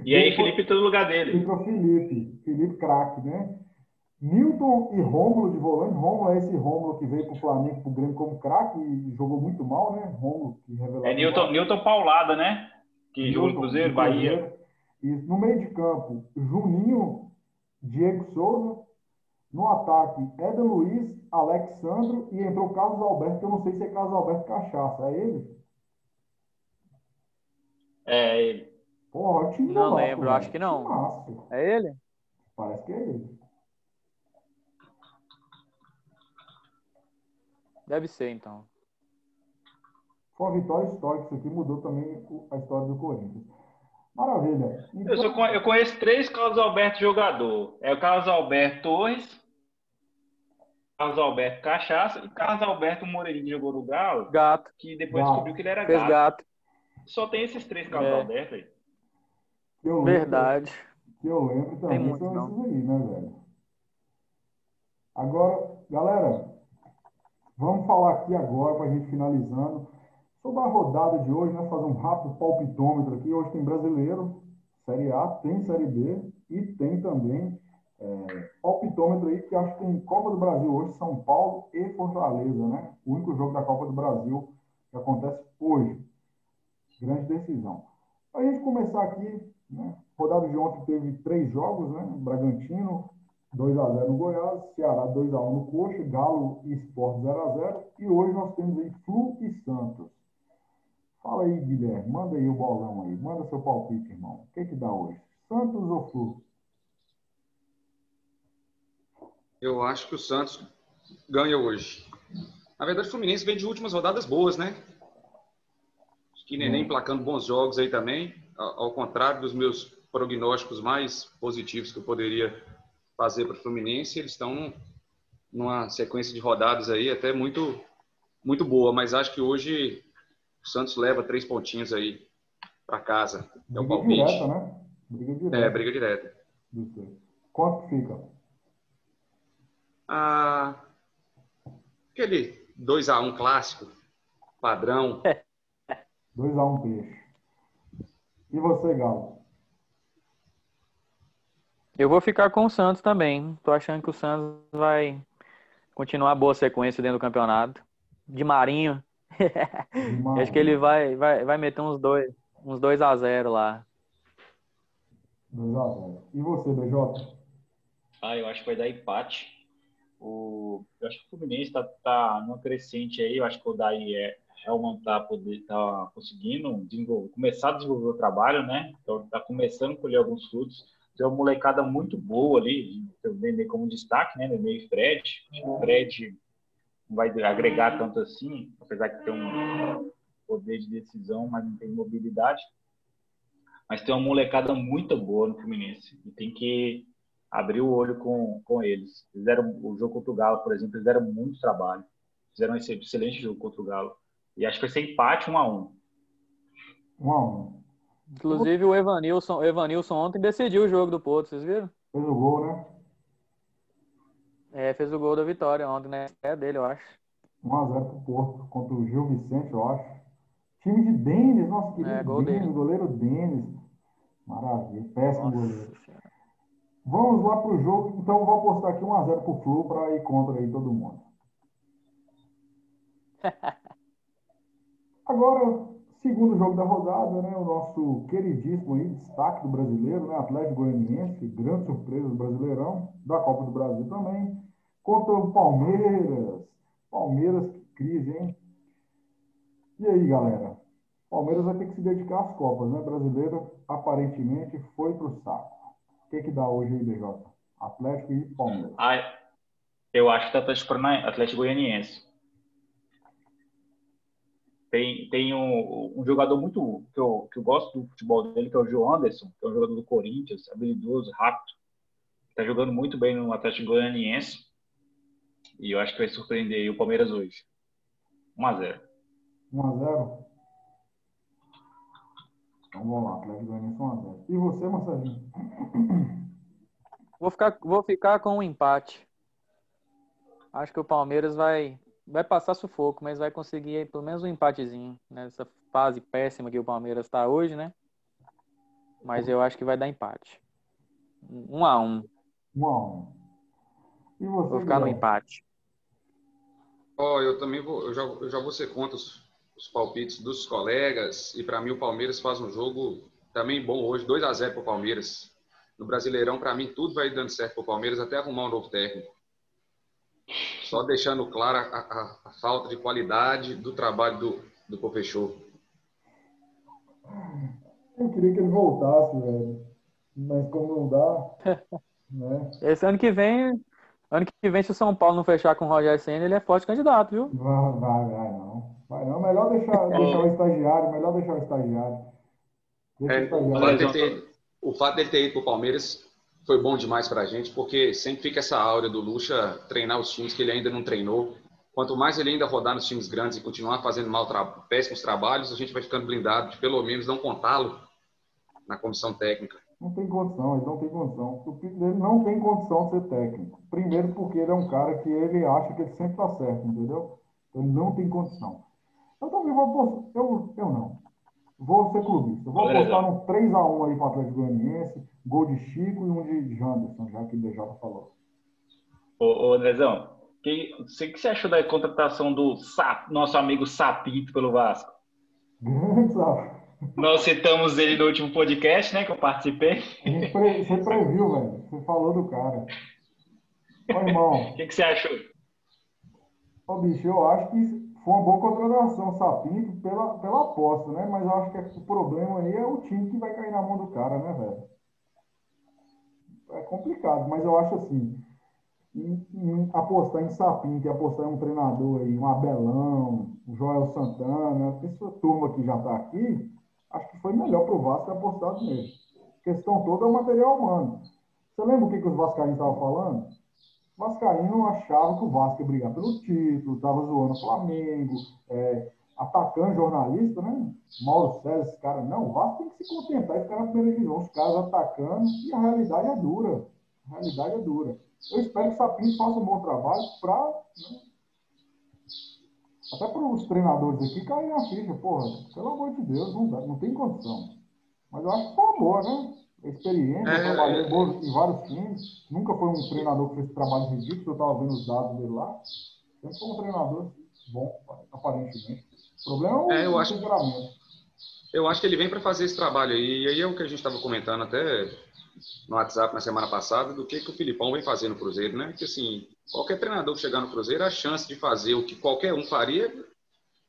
E aí, Felipe no lugar dele. Entrou Felipe, Felipe craque, né? Newton e Rômulo de volante. Rômulo é esse Rômulo que veio para o Flamengo, para o Grêmio como craque e jogou muito mal, né? Rômulo que revelou. É Newton, Newton Paulada, né? Que jogou no Cruzeiro, Bahia. Isso. No meio de campo, Juninho, Diego Souza. No ataque, Eda Luiz, Alexandro e entrou Carlos Alberto, que eu não sei se é Carlos Alberto Cachaça. É ele? É ele. Não lembro, acho que não. É ele? Parece que é ele. Deve ser, então. Foi uma vitória histórica. Isso aqui mudou também a história do Corinthians. Maravilha. Então... Eu, sou, eu, conheço três Carlos Alberto jogador. É o Carlos Alberto Torres, Carlos Alberto Cachaça e Carlos Alberto Moreirinho que jogou no Galo. Gato. Que depois gato. descobriu que ele era gato. gato. Só tem esses três Carlos é. Alberto aí. Eu Verdade. Que eu lembro também Tem são esses aí, né, velho? Agora, galera, vamos falar aqui agora, para a gente finalizando, sobre a rodada de hoje, né? Fazer um rápido palpitômetro aqui. Hoje tem brasileiro, Série A, tem Série B e tem também é, palpitômetro aí, que acho que tem Copa do Brasil hoje, São Paulo e Fortaleza, né? O único jogo da Copa do Brasil que acontece hoje. Grande decisão. Para a gente começar aqui, né? Rodada de ontem teve três jogos, né? Bragantino, 2x0 no Goiás, Ceará 2x1 no Coxa, Galo e Sport 0x0. E hoje nós temos aí Flu e Santos. Fala aí, Guilherme, manda aí o bolão aí, manda seu palpite, irmão. O que, que dá hoje? Santos ou Flu? Eu acho que o Santos ganha hoje. Na verdade, o Fluminense vem de últimas rodadas boas, né? Acho que Neném é. placando bons jogos aí também ao contrário dos meus prognósticos mais positivos que eu poderia fazer para o Fluminense, eles estão numa sequência de rodadas aí até muito muito boa, mas acho que hoje o Santos leva três pontinhos aí para casa. É o palpite. Direta, né? Briga direta. É, briga direta. Quanto fica? Ah, aquele 2x1 um clássico, padrão. *laughs* 2x1 um peixe. E você, Galo? Eu vou ficar com o Santos também. Tô achando que o Santos vai continuar a boa sequência dentro do campeonato. De Marinho. De Marinho. *laughs* Acho que ele vai, vai, vai meter uns dois, uns 2 a 0 lá. 2 a 0. E você, BJ? Ah, eu acho que vai dar empate. O, eu acho que o Fluminense está tá numa crescente aí. Eu acho que o Daí é, Helman está tá conseguindo começar a desenvolver o trabalho, né? Então está começando a colher alguns frutos. Tem uma molecada muito boa ali, eu Nenê como destaque, né? Nenê e Fred. O Fred não vai agregar tanto assim, apesar de ter um poder de decisão, mas não tem mobilidade. Mas tem uma molecada muito boa no Fluminense. E tem que abrir o olho com, com eles. Fizeram o jogo contra o Galo, por exemplo, fizeram muito trabalho. Fizeram um excelente jogo contra o Galo. E acho que vai ser empate 1 a 1 1 a 1 Inclusive o Evanilson, o Evanilson ontem decidiu o jogo do Porto, vocês viram? Fez o gol, né? É, fez o gol da vitória ontem, né? É dele, eu acho. 1x0 pro Porto contra o Gil Vicente, eu acho. Time de Denis, nossa querido é, gol Denis, dele. goleiro Denis. Maravilha, péssimo nossa. goleiro. Vamos lá pro jogo, então vou apostar aqui 1x0 pro Flu para ir contra aí todo mundo. *laughs* Agora, segundo jogo da rodada, né, o nosso queridíssimo aí, destaque do brasileiro, né, Atlético Goianiense, grande surpresa do Brasileirão, da Copa do Brasil também, contra o Palmeiras. Palmeiras, que crise, hein? E aí, galera? Palmeiras vai ter que se dedicar às Copas, né? Brasileiro, aparentemente, foi pro saco. O que que dá hoje aí, BJ? Atlético e Palmeiras. Ah, eu acho que tá Atlético, Atlético Goianiense. Tem, tem um, um, jogador muito que eu, que eu gosto do futebol dele, que é o João Anderson, que é um jogador do Corinthians, habilidoso, rápido. Está jogando muito bem no Atlético Goianiense. E eu acho que vai surpreender o Palmeiras hoje. 1x0. 1x0? Então vamos lá, Atlético Goianiense 1x0. E você, Marcelinho? Vou ficar, vou ficar com um empate. Acho que o Palmeiras vai vai passar sufoco, mas vai conseguir pelo menos um empatezinho nessa fase péssima que o Palmeiras está hoje, né? Mas eu acho que vai dar empate. Um a um. Um a um. E você, vou ficar no empate. Ó, oh, eu também vou, eu já, eu já vou ser contra os, os palpites dos colegas e para mim o Palmeiras faz um jogo também bom hoje, 2 a 0 para o Palmeiras. No Brasileirão, para mim, tudo vai dando certo para o Palmeiras até arrumar um novo técnico. Só deixando clara a, a, a, falta de qualidade do trabalho do, do professor. Eu queria que ele voltasse, velho. Mas como não dá, *laughs* né? Esse ano que vem, ano que vem, se o São Paulo não fechar com o Roger Senna, ele é forte candidato, viu? Vai, vai, vai não. Vai não. Melhor deixar, *laughs* deixar o estagiário, melhor deixar o estagiário. Deixa é, o, estagiário. Ter, o fato dele ter ido para o Palmeiras foi bom demais para a gente, porque sempre fica essa áurea do Lucha treinar os times que ele ainda não treinou. Quanto mais ele ainda rodar nos times grandes e continuar fazendo mal tra péssimos trabalhos, a gente vai ficando blindado de pelo menos não contá-lo na comissão técnica. Não tem condição, ele não tem condição. Ele não tem condição de ser técnico. Primeiro porque ele é um cara que ele acha que ele sempre está certo, entendeu? Ele não tem condição. Eu também vou eu, eu não. Vou ser clubista. Vou apostar num 3x1 aí para o Atlético Goianiense, gol de Chico e um de Janderson, já que o BJ falou. Ô, ô Andrezão, o que, que você achou da contratação do Sap, nosso amigo Sapito pelo Vasco? Grande. Nós citamos ele no último podcast, né, que eu participei. Você previu, velho. Você falou do cara. Ô, irmão. O que, que você achou? Ô, bicho, eu acho que foi uma boa contratação, Sapinto, pela, pela aposta, né? Mas eu acho que o problema aí é o time que vai cair na mão do cara, né, velho? É complicado, mas eu acho assim, em, em apostar em Sapinto e apostar em um treinador aí, um Abelão, um Joel Santana, essa turma que já tá aqui, acho que foi melhor pro Vasco apostar nele. A questão toda é o material humano. Você lembra o que, que os vascaínos estavam falando? Vascaíno achava que o Vasco ia brigar pelo título, estava zoando o Flamengo, é, atacando jornalista, né? Mauro César, esse cara, não, o Vasco tem que se contentar e ficar na primeira divisão, os caras atacando, e a realidade é dura. A realidade é dura. Eu espero que o Sapinto faça um bom trabalho para. Né? Até para os treinadores aqui caírem a ficha, porra, pelo amor de Deus, não, dá, não tem condição. Mas eu acho que foi boa, né? Experiência, é, trabalhou é, em vários times, nunca foi um treinador que fez trabalho ridículo, eu estava vendo os dados dele lá, sempre foi um treinador bom, aparentemente. O problema é o, é, eu acho, Eu acho que ele vem para fazer esse trabalho aí, e aí é o que a gente estava comentando até no WhatsApp na semana passada do que, que o Filipão vem fazendo no Cruzeiro, né? Que assim, qualquer treinador que chegar no Cruzeiro, a chance de fazer o que qualquer um faria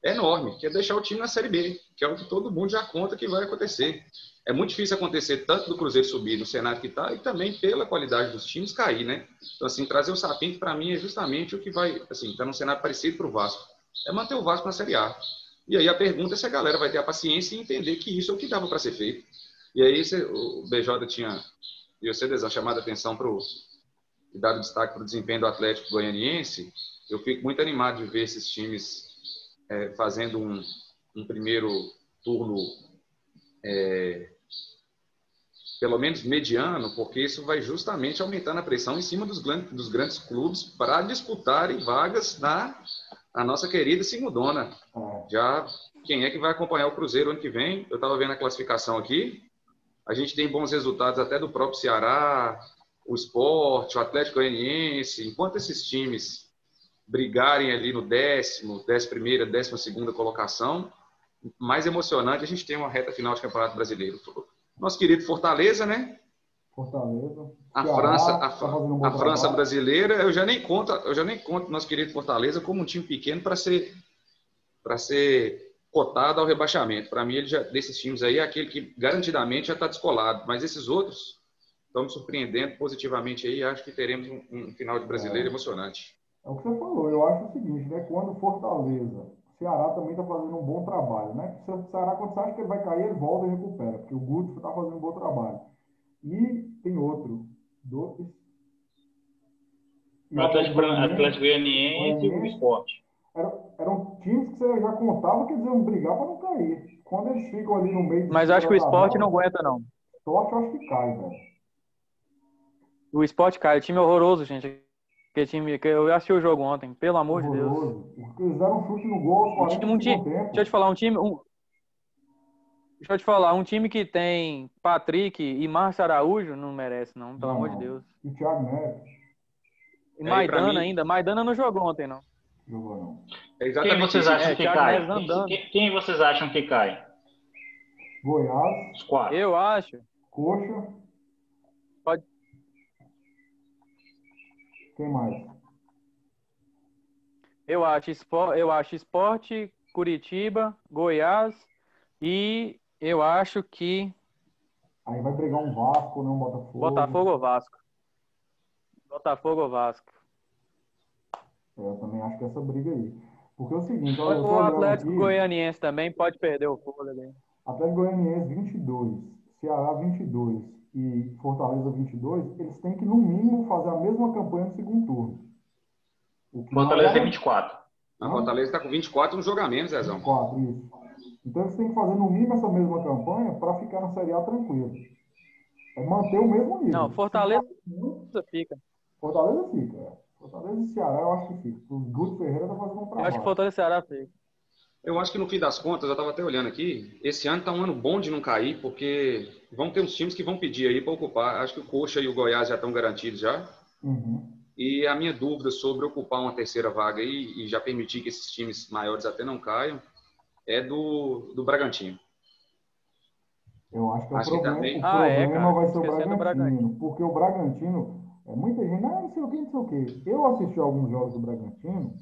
é enorme, que é deixar o time na Série B, que é o que todo mundo já conta que vai acontecer. É muito difícil acontecer tanto do Cruzeiro subir no cenário que está e também pela qualidade dos times cair, né? Então, assim, trazer o Sapinto para mim é justamente o que vai, assim, tá num cenário parecido para o Vasco. É manter o Vasco na Série A. E aí a pergunta é se a galera vai ter a paciência e entender que isso é o que dava para ser feito. E aí o BJ tinha, e você chamado chamado a atenção para o dado destaque para o desempenho do Atlético Goianiense. Eu fico muito animado de ver esses times é, fazendo um, um, primeiro turno é, pelo menos mediano, porque isso vai justamente aumentando a pressão em cima dos, dos grandes clubes para disputarem vagas na, na nossa querida Segundona. Já quem é que vai acompanhar o Cruzeiro ano que vem? Eu estava vendo a classificação aqui. A gente tem bons resultados até do próprio Ceará, o Esporte, o Atlético Goianiense. Enquanto esses times brigarem ali no décimo, décima primeira, décima segunda colocação, mais emocionante a gente tem uma reta final de Campeonato Brasileiro. Nosso querido Fortaleza, né? Fortaleza. A Ceará, França, a, tá um a França brasileira, eu já nem conto, eu já nem conto nosso querido Fortaleza como um time pequeno para ser para ser cotado ao rebaixamento. Para mim, ele já, desses times aí é aquele que garantidamente já está descolado, mas esses outros estão me surpreendendo positivamente aí. Acho que teremos um, um final de brasileiro é. emocionante. É o que você falou. Eu acho o seguinte, né? Quando Fortaleza, Ceará também está fazendo um bom trabalho, né? O Ceará, quando você acha que ele vai cair, ele volta e recupera, porque o Guto está fazendo um bom trabalho. E tem outro, dois. O Atlético, Atlético Goianiense e o Esporte. Eram, eram times que você já contava que eles iam brigar para não cair. Quando eles ficam ali no meio. Mas acho que o esporte não aguenta, não. O esporte eu acho que cai, velho. O esporte cai. O time é horroroso, gente. Que time, que eu assisti o jogo ontem, pelo amor horroroso. de Deus. Eles deram um chute no gol. Um time, um time, deixa eu te falar, um time. Um, deixa eu te falar, um time que tem Patrick e Márcio Araújo não merece, não, pelo não, amor de Deus. E Thiago Neves. E Maidana mim... ainda. Maidana não jogou ontem, não. Jogou não. É quem vocês acham é, que cai? Quem, quem, vocês acham que cai? Goiás. Os quatro. Eu acho. Coxa. Quem mais? Eu acho, eu acho esporte, Curitiba, Goiás e eu acho que. Aí vai brigar um Vasco, não um Botafogo. Botafogo ou Vasco? Botafogo ou Vasco? Eu também acho que essa briga aí. Porque é o seguinte, olha, O Atlético aqui, Goianiense também pode perder o fôlego. Atlético Goianiense 22, Ceará 22 e Fortaleza 22, eles têm que, no mínimo, fazer a mesma campanha no segundo turno. Fortaleza tem 24. A Fortaleza está com 24 no jogamento, Zezão. 24, isso. Então eles têm que fazer no mínimo essa mesma campanha para ficar na Série A tranquilo. É manter o mesmo nível. Não, Fortaleza fica. Fortaleza fica, é. Fortaleza e Ceará, eu acho que fica. O Guto Ferreira tá fazendo um trabalho. Eu acho que Fortaleza e Ceará fica. Eu acho que no fim das contas, eu estava até olhando aqui, esse ano está um ano bom de não cair, porque vão ter uns times que vão pedir aí para ocupar. Acho que o Coxa e o Goiás já estão garantidos já. Uhum. E a minha dúvida sobre ocupar uma terceira vaga aí e já permitir que esses times maiores até não caiam é do, do Bragantino. Eu acho que, acho o problema, também... o ah, é, problema é, vai ser o Bragantino, Bragantino, porque o Bragantino é, muita gente, ah, não sei o que, não sei o que. Eu assisti alguns jogos do Bragantino,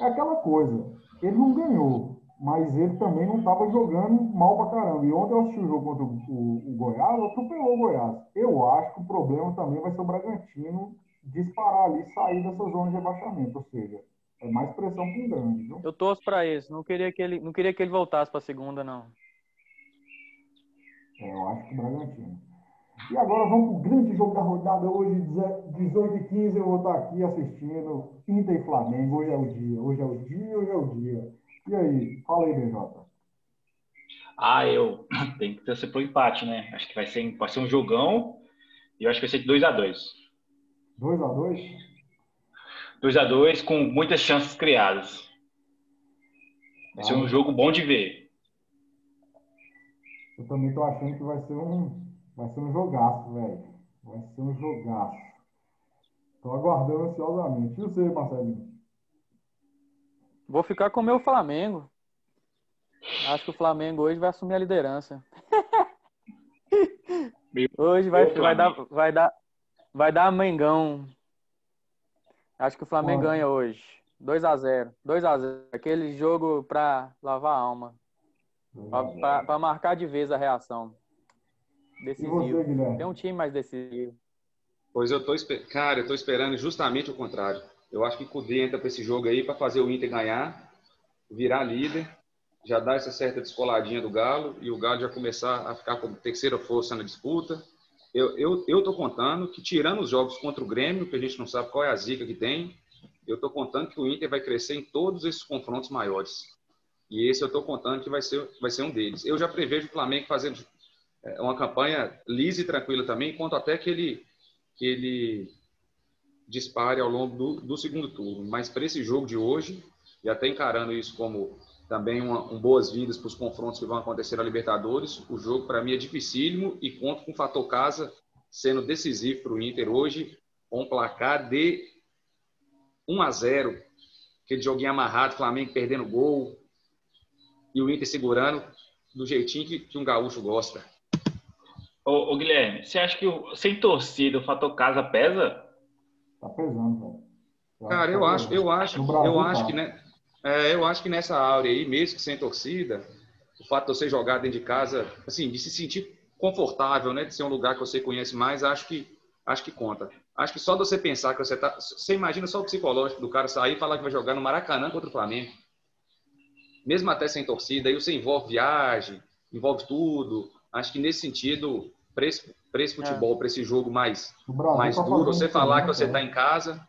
é aquela coisa, ele não ganhou, mas ele também não estava jogando mal pra caramba. E ontem eu assisti o jogo contra o, o, o Goiás, atropelou o Goiás. Eu acho que o problema também vai ser o Bragantino disparar ali, sair dessa zona de rebaixamento, ou seja, é mais pressão para um grande. Viu? Eu torço para isso, não queria que ele, não queria que ele voltasse para a segunda, não. É, eu acho que o Bragantino. E agora vamos para o grande jogo da rodada. Hoje, 18h15, eu vou estar aqui assistindo Inter e Flamengo. Hoje é o dia, hoje é o dia, hoje é o dia. E aí, fala aí, BJ. Ah, eu *clears throat* tenho que torcer para o empate, né? Acho que vai ser, vai ser um jogão e eu acho que vai ser de 2x2. 2x2? 2x2 com muitas chances criadas. Vai ah, ser um jogo bom de ver. Eu também tô achando que vai ser um Vai ser um jogaço, velho. Vai ser um jogaço. Tô aguardando ansiosamente. E você, Marcelinho? Vou ficar com o meu Flamengo. Acho que o Flamengo hoje vai assumir a liderança. *laughs* Hoje vai, vai, dar, vai, dar, vai dar Mengão. Acho que o Flamengo ganha hoje. 2 a 0 2 a 0 Aquele jogo para lavar a alma. Para marcar de vez a reação. Decisivo. Você, Tem um time mais decisivo. Pois eu tô, cara, eu tô esperando justamente o contrário. Eu acho que o Cudê entra para esse jogo aí para fazer o Inter ganhar, virar líder, já dar essa certa descoladinha do Galo e o Galo já começar a ficar como terceira força na disputa. Eu, eu, eu tô contando que tirando os jogos contra o Grêmio, que a gente não sabe qual é a zica que tem, eu tô contando que o Inter vai crescer em todos esses confrontos maiores. E esse eu tô contando que vai ser, vai ser um deles. Eu já prevejo o Flamengo fazendo é, uma campanha lisa e tranquila também, conto até que ele, que ele dispare ao longo do, do segundo turno. Mas para esse jogo de hoje, e até encarando isso como também uma, um boas-vindas para os confrontos que vão acontecer na Libertadores, o jogo para mim é dificílimo e conto com o fator casa sendo decisivo para o Inter hoje, com um placar de 1 a 0 aquele joguinho amarrado, Flamengo perdendo gol e o Inter segurando do jeitinho que, que um gaúcho gosta. Ô, ô, Guilherme, você acha que o, sem torcida o fator casa pesa? Tá pesando, velho. Cara, eu acho, eu acho, eu acho que, né, é, eu acho que nessa áurea aí, mesmo que sem torcida, o fato de você jogar dentro de casa, assim, de se sentir confortável, né, de ser um lugar que você conhece mais, acho que acho que conta. Acho que só de você pensar que você tá, você imagina só o psicológico do cara sair e falar que vai jogar no Maracanã contra o Flamengo. Mesmo até sem torcida, aí você envolve viagem, envolve tudo. Acho que nesse sentido para esse, esse futebol, é. para esse jogo mais, mais duro, você falar que você está em casa,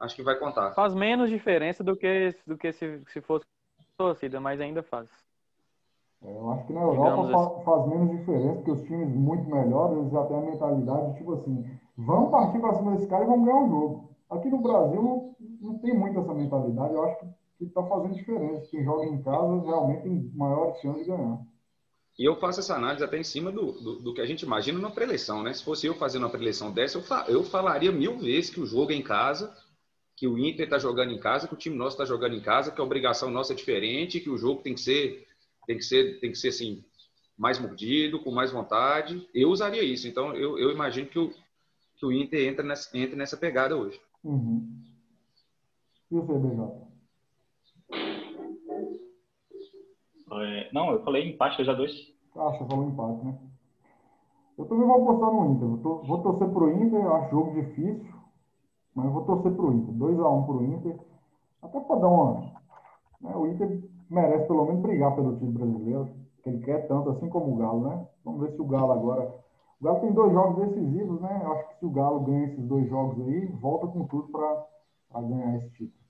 acho que vai contar. Faz menos diferença do que, do que se, se fosse torcida, mas ainda faz. É, eu acho que na Europa faz, assim. faz, menos diferença, porque os times muito melhores, eles já têm a mentalidade, tipo assim, vamos partir para cima desse cara e vamos ganhar o um jogo. Aqui no Brasil não, não tem muito essa mentalidade, eu acho que está fazendo diferença. Quem joga em casa realmente tem maiores chances de ganhar. E eu faço essa análise até em cima do, do, do que a gente imagina na preleção, né? Se fosse eu fazendo uma preleção dessa, eu, fa eu falaria mil vezes que o jogo é em casa, que o Inter está jogando em casa, que o time nosso está jogando em casa, que a obrigação nossa é diferente, que o jogo tem que ser, tem que ser, tem que ser assim, mais mordido, com mais vontade. Eu usaria isso. Então, eu, eu imagino que o, que o Inter entra nessa, entra nessa pegada hoje. Uhum. E BJ? É, não, eu falei empate 2x2. Ah, você falou empate, né? Eu também vou apostar no Inter. To vou torcer pro Inter, eu acho jogo difícil, mas vou torcer pro Inter. 2x1 pro Inter. Até para dar uma. Né? O Inter merece pelo menos brigar pelo time brasileiro, que ele quer tanto, assim como o Galo, né? Vamos ver se o Galo agora. O Galo tem dois jogos decisivos, né? Eu acho que se o Galo ganha esses dois jogos aí, volta com tudo para ganhar esse título.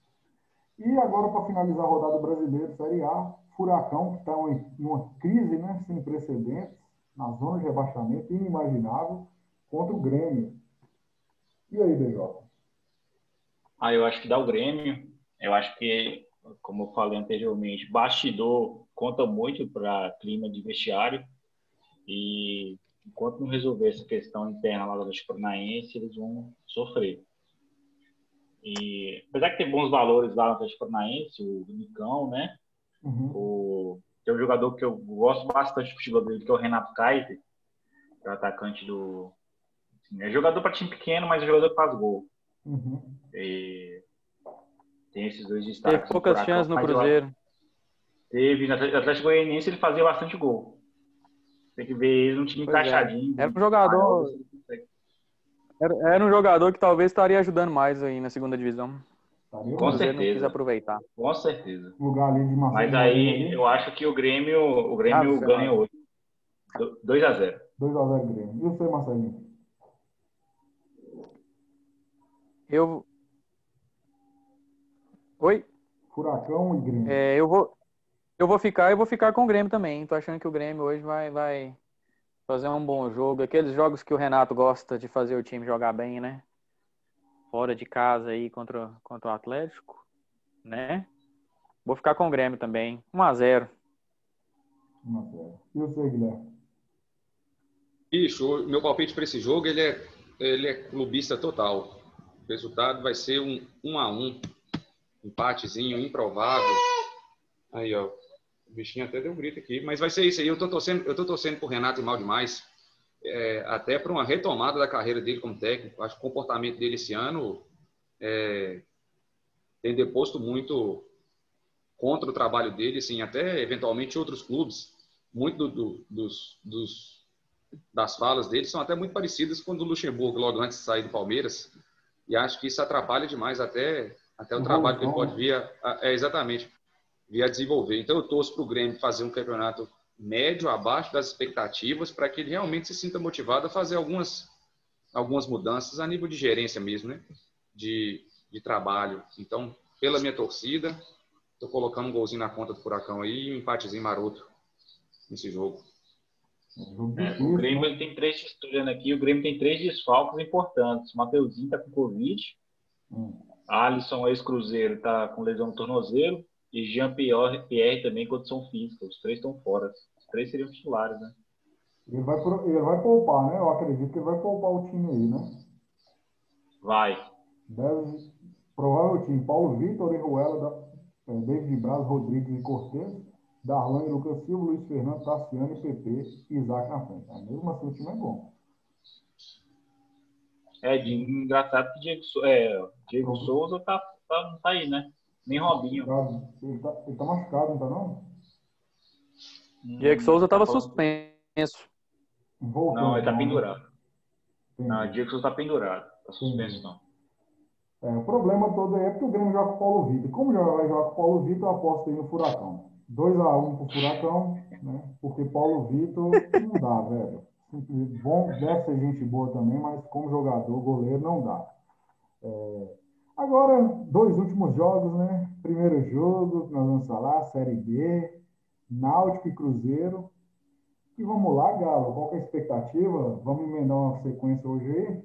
E agora, para finalizar a rodada brasileira, Série A, Furacão, que está em uma crise né, sem precedentes, na zona de rebaixamento, inimaginável, contra o Grêmio. E aí, BJ? Ah, eu acho que dá o Grêmio. Eu acho que, como eu falei anteriormente, bastidor conta muito para clima de vestiário. E enquanto não resolver essa questão interna lá do Paranaense, eles vão sofrer. E apesar de ter bons valores lá no Atlético Paranaense, o Nicão, né? Uhum. O, tem um jogador que eu gosto bastante do futebol dele, que é o Renato Kaiser, que é o atacante do. Assim, é jogador para time pequeno, mas é jogador que faz gol. Uhum. E, tem esses dois destaques. Teve poucas chances no Cruzeiro. Teve, no Atlético Goianiense ele fazia bastante gol. Tem que ver ele num time pois é. encaixadinho. É. Era um jogador. Era, era, um jogador que talvez estaria ajudando mais aí na segunda divisão. Com certeza. Aproveitar. Com certeza. Lugar ali de Mas aí eu acho que o Grêmio, o Grêmio ah, ganha hoje. 2 a 0 2 a 0 Grêmio. E você, Marcelinho? Eu. Oi? Furacão e Grêmio. É, eu vou. Eu vou ficar, eu vou ficar com o Grêmio também. Tô achando que o Grêmio hoje vai, vai fazer um bom jogo. Aqueles jogos que o Renato gosta de fazer o time jogar bem, né? Fora de casa aí contra, contra o Atlético, né? Vou ficar com o Grêmio também. 1 a 0 1 a 0 E você, Guilherme? Bicho, meu palpite para esse jogo ele é, ele é clubista total. O resultado vai ser um 1 a 1 empatezinho improvável. Aí, ó. O bichinho até deu um grito aqui. Mas vai ser isso aí. Eu tô torcendo, eu tô torcendo pro Renato e mal demais. É, até para uma retomada da carreira dele como técnico. Acho que o comportamento dele esse ano é, tem deposto muito contra o trabalho dele, assim, até eventualmente outros clubes. Muito do, do, dos, dos, das falas dele são até muito parecidas com o do Luxemburgo, logo antes de sair do Palmeiras. E acho que isso atrapalha demais até, até o trabalho que ele pode vir a, é, exatamente vir a desenvolver. Então, eu torço para o Grêmio fazer um campeonato médio, abaixo das expectativas, para que ele realmente se sinta motivado a fazer algumas, algumas mudanças a nível de gerência mesmo, né? De, de trabalho. Então, pela minha torcida, estou colocando um golzinho na conta do Furacão aí e um empatezinho maroto nesse jogo. É, o Grêmio ele tem três, estudando aqui, o Grêmio tem três desfalques importantes. O Mateuzinho está com Covid, hum. Alisson, ex-cruzeiro, está com lesão no tornozelo, e Jean-Pierre também, condição física. Os três estão fora. Os três seriam titulares, né? Ele vai, ele vai poupar, né? Eu acredito que ele vai poupar o time aí, né? Vai. Deve, provável time. Paulo Vitor, Ruela, é, David Braz, Rodrigues e Cortez, Darlan e Lucas Silva, Luiz Fernando, Tassiano e PP e Isaac na frente. É, mesmo assim, o time é bom. É, de, engraçado que Diego, é, Diego Souza tá, tá, não tá aí, né? Nem Robinho. Ele tá, ele tá machucado, não tá não? Diego Souza tava tá suspenso. Não, ele tá pendurado. Sim. Não, Diego Souza tá pendurado. Tá suspenso, Sim. não. É, o problema todo aí é porque o Grêmio joga com o Paulo Vitor. Como já vai jogar com o Paulo Vitor, eu aposto aí no Furacão. 2x1 um pro Furacão, né? Porque Paulo Vitor não dá, velho. Bom, deve ser gente boa também, mas como jogador, goleiro, não dá. É, Agora, dois últimos jogos, né? Primeiro jogo, nós vamos falar, Série B, Náutico e Cruzeiro. E vamos lá, Galo, qual é a expectativa? Vamos emendar uma sequência hoje aí?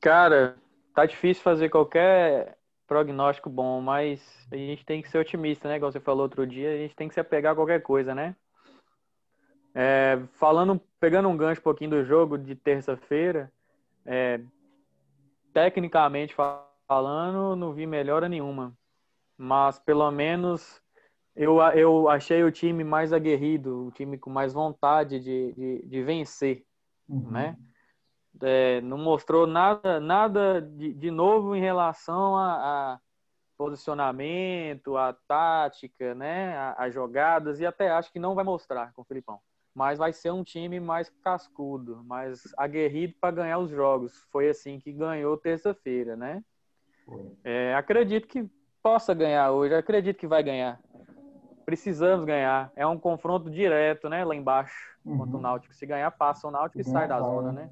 Cara, tá difícil fazer qualquer prognóstico bom, mas a gente tem que ser otimista, né? Igual você falou outro dia, a gente tem que se apegar a qualquer coisa, né? É, falando, pegando um gancho um pouquinho do jogo de terça-feira, é, tecnicamente falando, não vi melhora nenhuma. Mas pelo menos eu, eu achei o time mais aguerrido, o time com mais vontade de, de, de vencer, uhum. né? É, não mostrou nada, nada de, de novo em relação a, a posicionamento, a tática, né? A, a, jogadas e até acho que não vai mostrar com o Filipão mas vai ser um time mais cascudo, mais aguerrido para ganhar os jogos. Foi assim que ganhou terça-feira, né? É, acredito que possa ganhar hoje, acredito que vai ganhar. Precisamos ganhar. É um confronto direto, né? Lá embaixo, uhum. contra o Náutico. Se ganhar, passa o Náutico e sai da zona, né?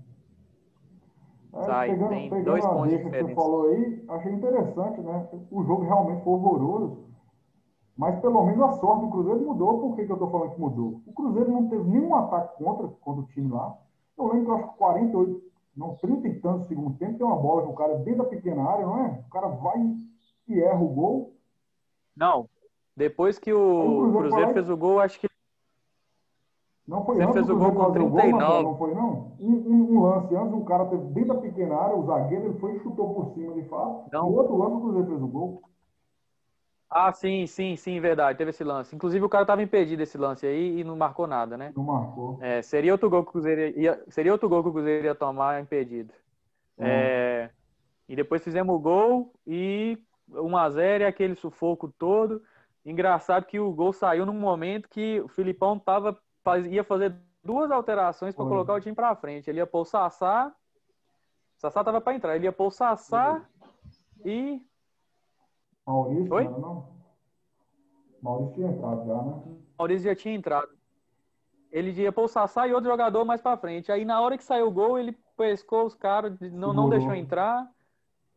É, sai, pegando, tem pegando dois pontos diferentes. que você falou aí, achei interessante, né? O jogo realmente foi horroroso. Mas pelo menos a sorte do Cruzeiro mudou. Por que, que eu estou falando que mudou? O Cruzeiro não teve nenhum ataque contra, contra o time lá. Eu lembro que eu acho que 48, não, 30 e tantos segundo tempo, tem uma bola que o cara dentro da pequena área, não é? O cara vai e erra o gol. Não. Depois que o, o Cruzeiro, Cruzeiro fez o gol, acho que. Não foi Você antes fez o gol com 39. Gol, não foi, não? Um, um, um, lance antes, um cara teve dentro da pequena área, o zagueiro ele foi e chutou por cima de fato. Não. O outro lance, o Cruzeiro fez o gol. Ah, sim, sim, sim, verdade. Teve esse lance. Inclusive, o cara estava impedido esse lance aí e não marcou nada, né? Não marcou. É, seria outro gol que o Cruzeiro ia, seria outro gol que o Cruzeiro ia tomar impedido. Hum. É, e depois fizemos o gol e 1x0 e aquele sufoco todo. Engraçado que o gol saiu num momento que o Filipão tava, ia fazer duas alterações para colocar o time para frente. Ele ia pôr o Sassá. Sassá tava para entrar. Ele ia pôr o Sassá uhum. e Maurício, Oi? não, não? Maurício tinha entrado já, né? Maurício já tinha entrado. Ele ia pôr o Sassá e outro jogador mais pra frente. Aí na hora que saiu o gol, ele pescou os caras, não, não deixou entrar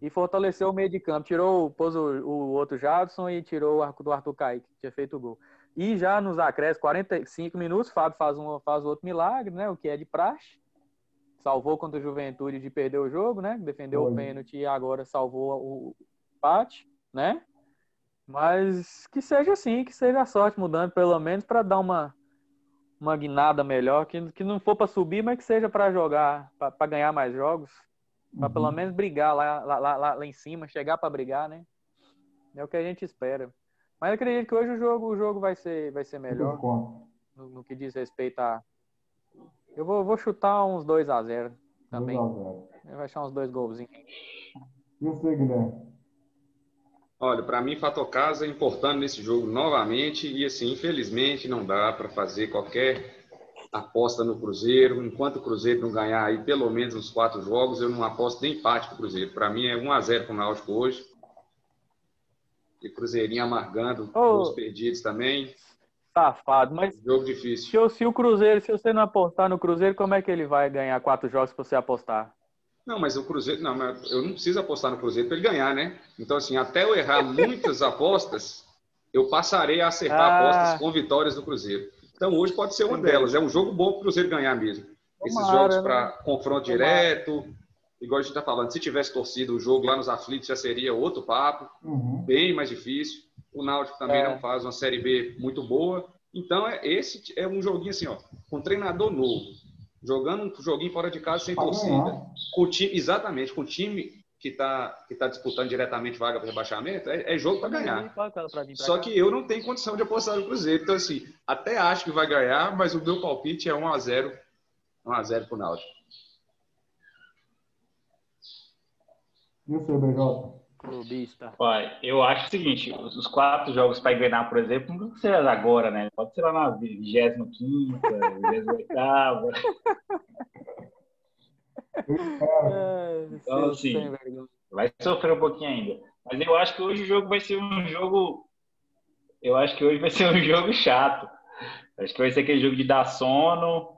e fortaleceu o meio de campo. Tirou, pôs o, o outro Jadson e tirou o arco do Arthur Kaique, que tinha feito o gol. E já nos acréscimos, 45 minutos, Fábio faz um faz outro milagre, né? O que é de praxe. Salvou contra o Juventude de perder o jogo, né? Defendeu Oi. o pênalti e agora salvou o empate né? Mas que seja assim, que seja a sorte mudando, pelo menos para dar uma, uma guinada melhor, que, que não for para subir, mas que seja para jogar, para ganhar mais jogos, para uhum. pelo menos brigar lá, lá, lá, lá em cima, chegar para brigar, né? É o que a gente espera. Mas acredito que hoje o jogo, o jogo vai ser, vai ser melhor no, no, que diz respeito a, Eu vou, vou chutar uns 2x0 também. 2x0. Vai achar uns dois golzinhos. E você, Guilherme? Olha, para mim, Fato Casa é importante nesse jogo novamente e, assim, infelizmente não dá para fazer qualquer aposta no Cruzeiro. Enquanto o Cruzeiro não ganhar aí pelo menos uns quatro jogos, eu não aposto nem empate pro Cruzeiro. Para mim é 1 a 0 para o Náutico hoje. E Cruzeirinho amargando Ô. os perdidos também. Safado, mas Jogo difícil. se, o- se o Cruzeiro, se você não apostar no Cruzeiro, como é que ele vai ganhar quatro jogos se você apostar? Não, mas o Cruzeiro, não, mas eu não preciso apostar no Cruzeiro para ele ganhar, né? Então, assim, até eu errar *laughs* muitas apostas, eu passarei a acertar Ah. apostas com vitórias do Cruzeiro. Então, hoje pode ser uma delas. É um jogo bom para o Cruzeiro ganhar mesmo. Esses Tomara, jogos né? para confronto Tomara. direto, igual a gente está falando, se tivesse torcido o jogo lá nos aflitos, já seria outro papo, Uhum. bem mais difícil. O Náutico também É. não faz uma Série B muito boa. Então, é, esse é um joguinho assim, ó, com um treinador novo, jogando um joguinho fora de casa sem Pra torcida com o time, exatamente, com o time que está que tá disputando diretamente vaga para rebaixamento, é, é jogo para ganhar. Só que eu não tenho condição de apostar no Cruzeiro. Então, assim, até acho que vai ganhar, mas o meu palpite é 1x0. 1x0 pro Náutico. E o seu, BJ? Clubista. Olha, eu acho o seguinte, os os quatro jogos para engrenar, por exemplo, não precisa ser agora, né? Pode ser lá na 25 28 É, assim, sem vergonha. vai sofrer um pouquinho ainda. Mas eu acho que hoje o jogo vai ser um jogo. Eu acho que hoje vai ser um *laughs* jogo chato. Acho que vai ser aquele jogo de dar sono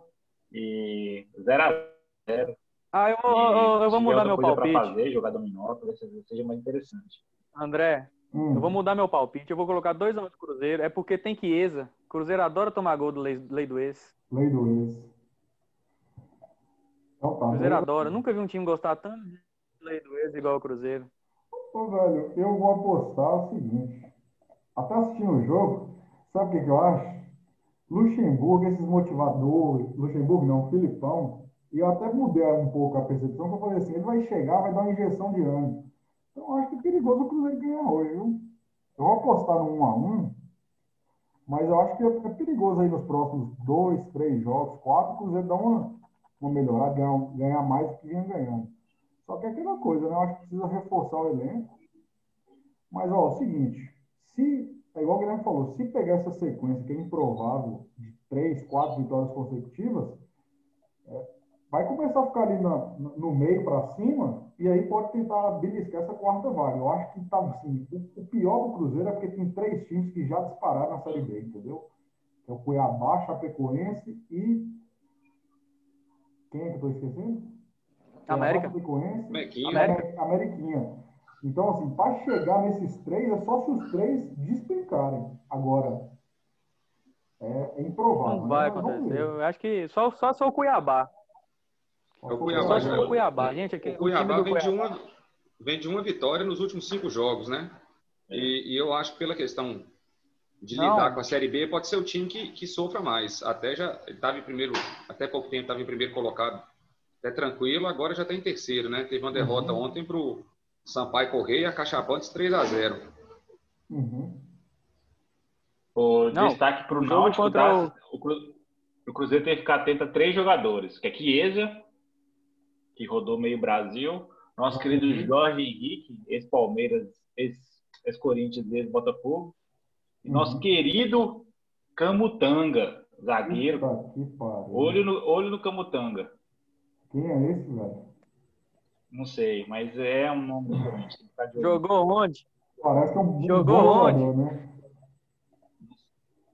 e 0x0. Ah, eu, eu, eu vou mudar meu Para palpite. fazer, jogar dominó, talvez seja mais interessante. André, Hum. eu vou mudar meu palpite. Eu vou colocar 2x1 de Cruzeiro. É porque tem Chiesa. Cruzeiro adora tomar gol do lei, lei do ex. Lei do ex. Então tá. Cruzeiro lei- adora. Nunca vi um time gostar tanto de lei do ex igual o Cruzeiro. Ô, velho, eu vou apostar o seguinte. Até assistindo o jogo, sabe o que, que eu acho? Luxemburgo, esses motivadores, Luxemburgo não, Filipão, e eu até mudei um pouco a percepção, que eu falei assim, ele vai chegar, vai dar uma injeção de ânimo. Então eu acho que é perigoso o Cruzeiro ganhar hoje, viu? Eu vou apostar no 1 a 1 mas eu acho que é é perigoso aí nos próximos dois, três jogos, quatro, o Cruzeiro dá uma, uma melhorada, ganhar, ganhar mais do que vinha ganhando. Só que é aquela coisa, né? Eu acho que precisa reforçar o elenco. Mas, ó, é o seguinte, se, é igual o Guilherme falou, se pegar essa sequência que é improvável de três, quatro vitórias consecutivas, é, vai começar a ficar ali na- no meio para cima e aí pode tentar beliscar essa quarta vaga. Eu acho que tá assim, o, o pior do Cruzeiro é porque tem três times que já dispararam na Série B, entendeu? É o Cuiabá, Chapecoense e quem é que eu tô esquecendo? América. Chapecoense Mequinho. América. Ameriquinha. Então, assim, para chegar nesses três, é só se os três despencarem. Agora, é, é improvável. Não né? vai vamos acontecer. Eu acho que só, só for o Cuiabá. É o Cuiabá, Só já- for o Cuiabá. Gente, aqui, O Cuiabá time do vem de, Cuiabá. uma, vem de uma vitória nos últimos cinco jogos, né? E, e eu acho que pela questão de Não. lidar com a Série B, pode ser o time que, que sofra mais. Até já estava em primeiro, até pouco tempo estava em primeiro colocado, até tranquilo, agora já está em terceiro, né? Teve uma derrota Uhum. ontem para o Sampaio Correia, Cachapantes 3 a 0 Uhum. O Não, destaque para o o jogo Náutico, contra tá? o... O Cruzeiro tem que ficar atento a três jogadores, que é Chiesa, que rodou meio Brasil, nosso Uhum. querido Jorge Henrique, ex-Palmeiras, ex- ex-Corinthians, ex-Botafogo, e nosso Uhum. querido Camutanga, zagueiro. Puta que pariu. Olho no, olho no Camutanga. Quem é esse, velho? Não sei, mas é um nome diferente. olho. Jogou onde? Parece que é um Jogou bom onde? jogador, né?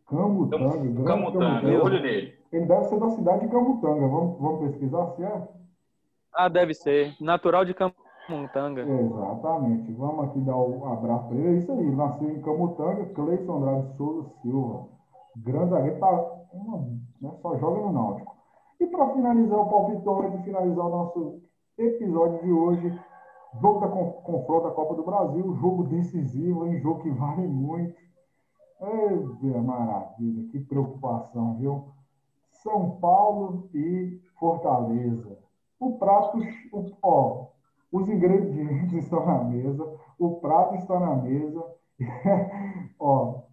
Camutanga. grande Camutanga, olho nele. Ele deve ser da cidade de Camutanga. Vamos, vamos pesquisar se é? Ah, deve ser. Natural de Camutanga. Exatamente. Vamos aqui dar um abraço para ele. É isso aí. Nasceu em Camutanga, Cleison Andrade Souza Silva. Grande zagueiro, tá uma, né, só joga no Náutico. E para finalizar o palpitômetro, finalizar o nosso episódio de hoje, jogo da con- confronto da Copa do Brasil, jogo decisivo, hein? jogo que vale muito. Ei, maravilha, que preocupação, viu? São Paulo e Fortaleza. O prato, o, ó, os ingredientes estão na mesa, o prato está na mesa. *laughs* ó,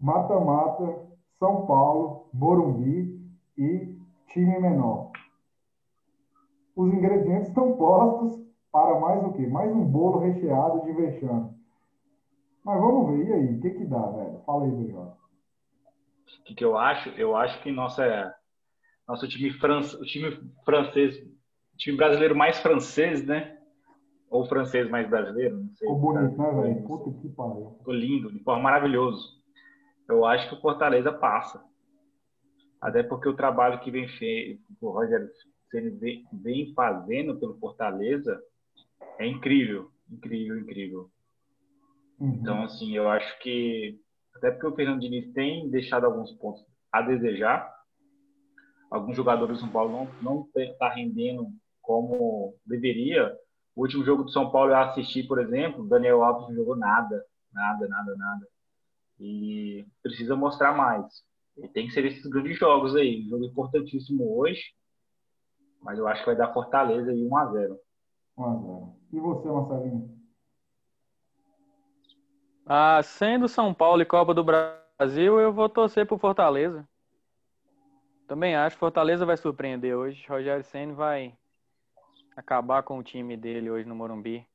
mata-mata, São Paulo, Morumbi e time menor. os ingredientes estão postos para mais o quê? Mais um bolo recheado de vexame. Mas vamos ver, e aí? O que que dá, velho? Fala aí, BJ. O que, que eu acho? Eu acho que nossa, nosso time, fran... o time francês, time brasileiro mais francês, né? Ou francês mais brasileiro, não sei. Ficou bonito, né, velho? Puta que pariu. Ficou lindo, de forma maravilhoso. Eu acho que o Fortaleza passa. Até porque o trabalho que vem feito, o Rogério vem, vem fazendo pelo Fortaleza é incrível, incrível, incrível. Uhum. Então, assim, eu acho que até porque o Fernando Diniz tem deixado alguns pontos a desejar. Alguns jogadores do São Paulo não não está rendendo como deveria. O último jogo do São Paulo eu assisti, por exemplo, Daniel Alves não jogou nada, nada, nada, nada. E precisa mostrar mais. E tem que ser esses grandes jogos aí. Um jogo importantíssimo hoje, mas eu acho que vai dar Fortaleza aí 1 a 0. 1 a 0. E você, Marcelinho? Ah, sendo São Paulo e Copa do Brasil, eu vou torcer pro Fortaleza. Também acho que Fortaleza vai surpreender hoje. Rogério Senna vai acabar com o time dele hoje no Morumbi.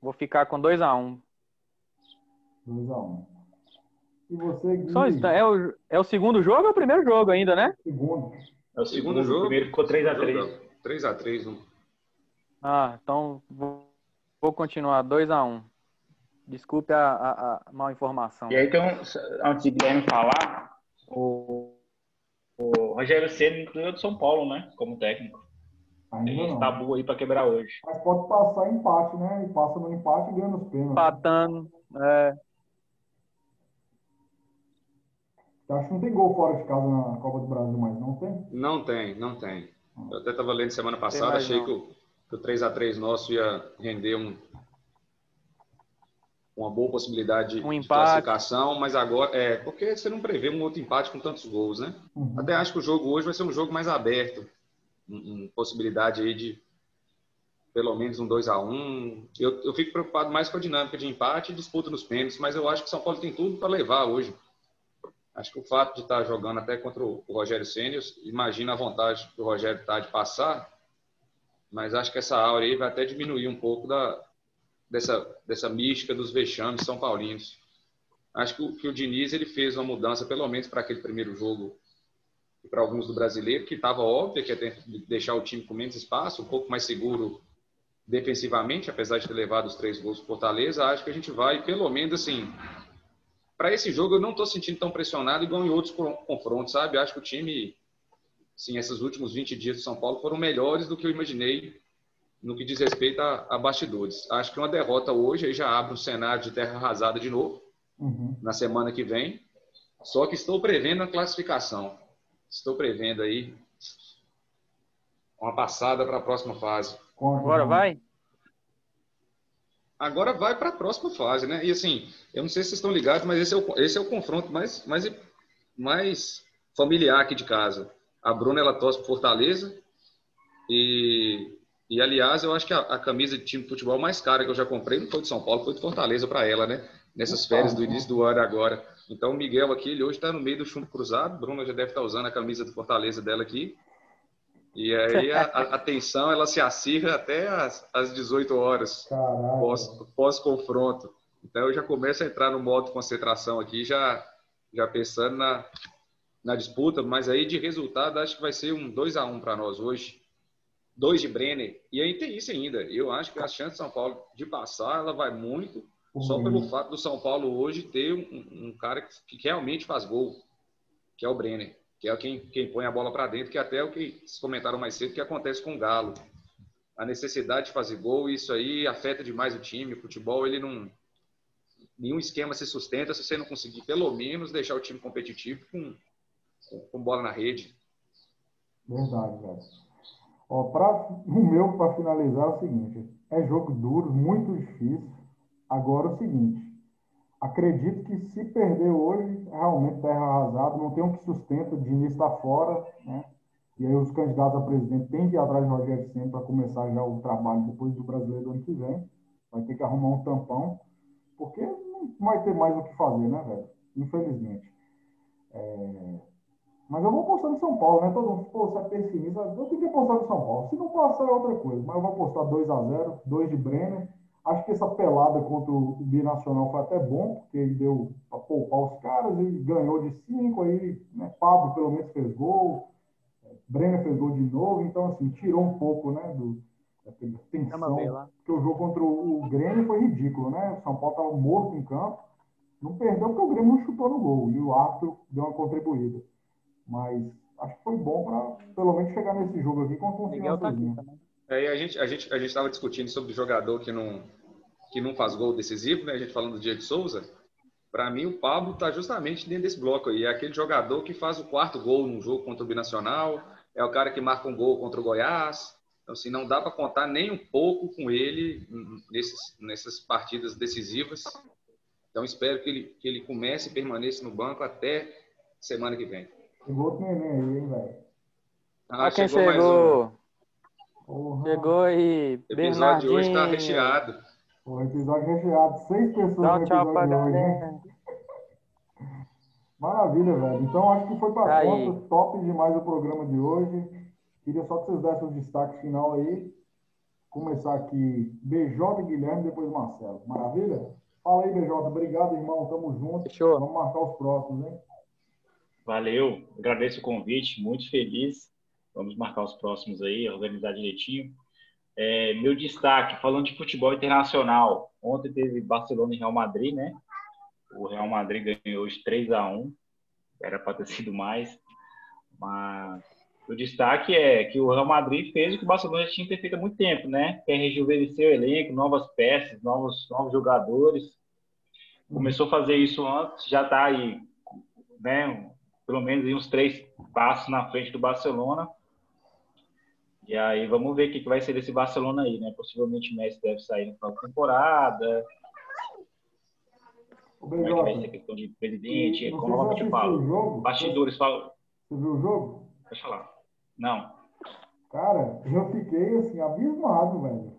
Vou ficar com 2 a 1 um. 2x1. E você, Gui? Só isso, é o, é o segundo jogo ou é o primeiro jogo ainda, né? Segundo. É o segundo jogo. O primeiro ficou 3x3. 3x3. Um. Ah, então vou, vou continuar 2 a 1 um. Desculpe a, a, a mal informação. E aí, então, antes de Guilherme falar, o, o Rogério Ceni incluiu do São Paulo, né? Como técnico. Ainda Tem não. tabu aí para quebrar hoje. Mas pode passar empate, né? E passa no empate e ganha nos pênaltis. Empatando. É, Eu acho que não tem gol fora de casa na Copa do Brasil mais, não tem? Não tem, não tem. Eu até estava lendo semana passada, achei não. que o, que o 3x3 nosso ia render um, uma boa possibilidade Um de empate. classificação, mas agora é porque você não prevê um outro empate com tantos gols, né? Uhum. Até acho que o jogo hoje vai ser um jogo mais aberto, possibilidade aí de pelo menos um 2 a 1 eu, eu fico preocupado mais com a dinâmica de empate e disputa nos pênaltis, mas eu acho que São Paulo tem tudo para levar hoje. Acho que o fato de estar jogando até contra o Rogério Ceni, imagina a vontade que o Rogério está de passar, mas acho que essa aura aí vai até diminuir um pouco da, dessa, dessa mística dos vexames são paulinos. Acho que o, que o Diniz ele fez uma mudança, pelo menos para aquele primeiro jogo, e para alguns do brasileiro, que estava óbvio que ter- deixar o time com menos espaço, um pouco mais seguro defensivamente, apesar de ter levado os três gols do Fortaleza. Acho que a gente vai, pelo menos assim, para esse jogo eu não estou sentindo tão pressionado igual em outros con- confrontos, sabe? Acho que o time, sim, esses últimos 20 dias do São Paulo foram melhores do que eu imaginei no que diz respeito a, a bastidores. Acho que uma derrota hoje aí já abre um cenário de terra arrasada de novo Uhum. na semana que vem. Só que estou prevendo a classificação. Estou prevendo aí uma passada para a próxima fase. Agora vai? Agora vai para a próxima fase, né? E assim, eu não sei se vocês estão ligados, mas esse é o, esse é o confronto mais, mais, mais familiar aqui de casa. A Bruna, ela torce por Fortaleza. E, e aliás, eu acho que a, a camisa de time de futebol mais cara que eu já comprei não foi de São Paulo, foi de Fortaleza para ela, né? Nessas férias do início do ano agora. Então, o Miguel aqui, ele hoje está no meio do chumbo cruzado. Bruna já deve estar usando a camisa do Fortaleza dela aqui. E aí a, a, tensão, ela se acirra até às, às 18 horas Caralho. pós, pós-confronto. Então eu já começo a entrar no modo concentração aqui, já, já pensando na, na disputa, mas aí de resultado acho que vai ser um 2 a 1 para nós hoje. Dois de Brenner. E aí tem isso ainda. Eu acho que a chance de São Paulo de passar, ela vai muito só Uhum. pelo fato do São Paulo hoje ter um, um cara que, que realmente faz gol, que é o Brenner, que é quem, quem põe a bola para dentro, que até é o que vocês comentaram mais cedo, que acontece com o Galo. A necessidade de fazer gol, isso aí afeta demais o time. O futebol, ele não. Nenhum esquema se sustenta se você não conseguir, pelo menos, deixar o time competitivo com, com, com bola na rede. Verdade, velho. Ó, pra, o meu, para finalizar, é o seguinte: é jogo duro, muito difícil. Agora, o seguinte: acredito que se perder hoje, realmente terra arrasada, não tem um que sustenta, o Diniz está fora, né? E aí os candidatos a presidente têm que ir atrás de Rogério Senna para começar já o trabalho depois do brasileiro do ano que vem. Vai ter que arrumar um tampão, porque não vai ter mais o que fazer, né, velho? Infelizmente. É, Mas eu vou apostar no São Paulo, né? Todo mundo, pô, você é pessimista. Eu tenho que apostar no São Paulo. Se não passar é outra coisa. Mas eu vou apostar 2x0, 2 de Brenner. Acho que essa pelada contra o Binacional foi até bom, porque ele deu para poupar os caras e ganhou de 5. Aí, né? Pablo pelo menos fez gol. Brenner fez gol de novo. Então, assim, tirou um pouco, né? Do, da tensão. Porque o jogo contra o Grêmio foi ridículo, né? O São Paulo estava morto em campo. Não perdeu porque o Grêmio não chutou no gol. E o árbitro deu uma contribuída. Mas acho que foi bom para pelo menos chegar nesse jogo aqui com confiança. Tá é, a gente a gente a gente estava discutindo sobre o jogador que não que não faz gol decisivo, né? A gente falando do Diego Souza. Para mim, o Pablo está justamente dentro desse bloco aí. É aquele jogador que faz o quarto gol num jogo contra o Binacional, é o cara que marca um gol contra o Goiás. Então, assim, não dá para contar nem um pouco com ele nesses, nessas partidas decisivas. Então, espero que ele, que ele comece e permaneça no banco até semana que vem. Chegou outro neném aí, velho? Ah, quem chegou? chegou... Um. Chegou aí, O episódio de hoje está recheado. O episódio recheado. Seis pessoas Dá no tchau pra galera. Maravilha, velho. Então, acho que foi para tá conta. Top demais o programa de hoje. Queria só que vocês dessem o destaque final aí. Começar aqui, BJ Guilherme, depois Marcelo. Maravilha? Fala aí, BJ. Obrigado, irmão. Tamo junto. Fechou. Vamos marcar os próximos, hein? Valeu, agradeço o convite, muito feliz. Vamos marcar os próximos aí, organizar direitinho. É, meu destaque, falando de futebol internacional, ontem teve Barcelona e Real Madrid, né? O Real Madrid ganhou hoje 3 a 1 era para ter *laughs* sido mais, mas o destaque é que o Real Madrid fez o que o Barcelona já tinha feito há muito tempo, né? Que é rejuvenescer o elenco, novas peças, novos, novos jogadores. Começou a fazer isso antes, já está aí, né? pelo menos uns três passos na frente do Barcelona. E aí vamos ver o que, vai ser desse Barcelona aí, né? Possivelmente o Messi deve sair no final da temporada. Como é que vai ser a questão de presidente? Novamente falo. Bastidores falam. Você viu o jogo? Deixa falar. Não. Cara, eu fiquei assim, abismado, velho.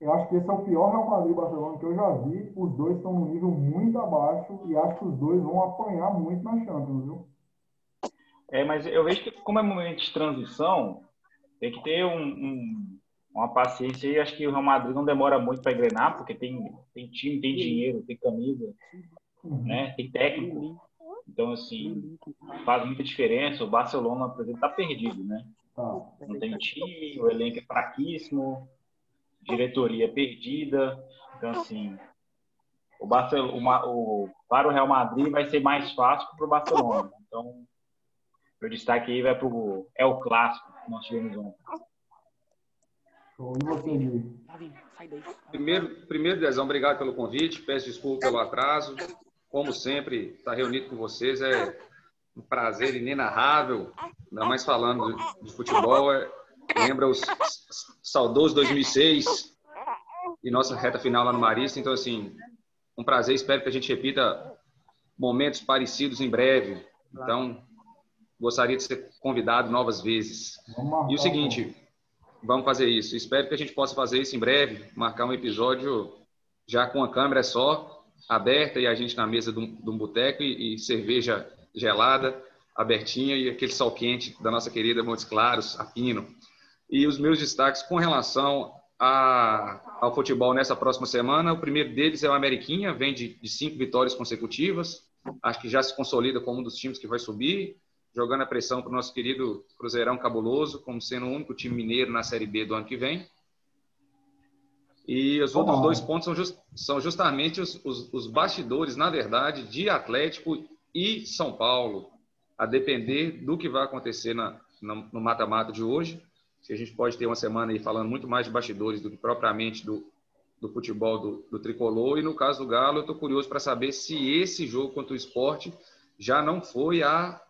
Eu acho que esse é o pior Real Madrid Barcelona que eu já vi. Os dois estão num nível muito abaixo e acho que os dois vão apanhar muito na Champions, viu? É, mas eu vejo que como é momento de transição, tem que ter um, um, uma paciência e acho que o Real Madrid não demora muito para engrenar, porque tem, tem time, tem dinheiro, tem camisa, né? tem técnico. Então, assim, faz muita diferença. O Barcelona, por exemplo, está perdido, né? Tá. Não tem time, o elenco é fraquíssimo, diretoria perdida. Então, assim, o Barcelona, o, para o Real Madrid vai ser mais fácil que para o Barcelona. Então, meu destaque aí vai para o É o Clássico nós tivemos ontem. Primeiro, primeiro, Dezão, obrigado pelo convite. Peço desculpa pelo atraso. Como sempre, estar reunido com vocês é um prazer inenarrável. Ainda mais falando de futebol. É, lembra os saudosos 2006 e nossa reta final lá no Marista. Então, assim, um prazer. Espero que a gente repita momentos parecidos em breve. Então, gostaria de ser convidado novas vezes. E o seguinte, vamos fazer isso. Espero que a gente possa fazer isso em breve, marcar um episódio já com a câmera só, aberta e a gente na mesa de um, um boteco e, e, cerveja gelada, abertinha e aquele sol quente da nossa querida Montes Claros, a Pino. E os meus destaques com relação a, ao futebol nessa próxima semana, o primeiro deles é o Ameriquinha, vem de, de cinco vitórias consecutivas, acho que já se consolida como um dos times que vai subir jogando a pressão para o nosso querido Cruzeirão Cabuloso, como sendo o único time mineiro na Série B do ano que vem. E os outros dois pontos são, just, são justamente os, os, os, bastidores, na verdade, de Atlético e São Paulo, a depender do que vai acontecer na, no mata-mata de hoje. Se a gente pode ter uma semana aí falando muito mais de bastidores do que propriamente do, do futebol do, do tricolor. E no caso do Galo, eu estou curioso para saber se esse jogo contra o esporte já não foi a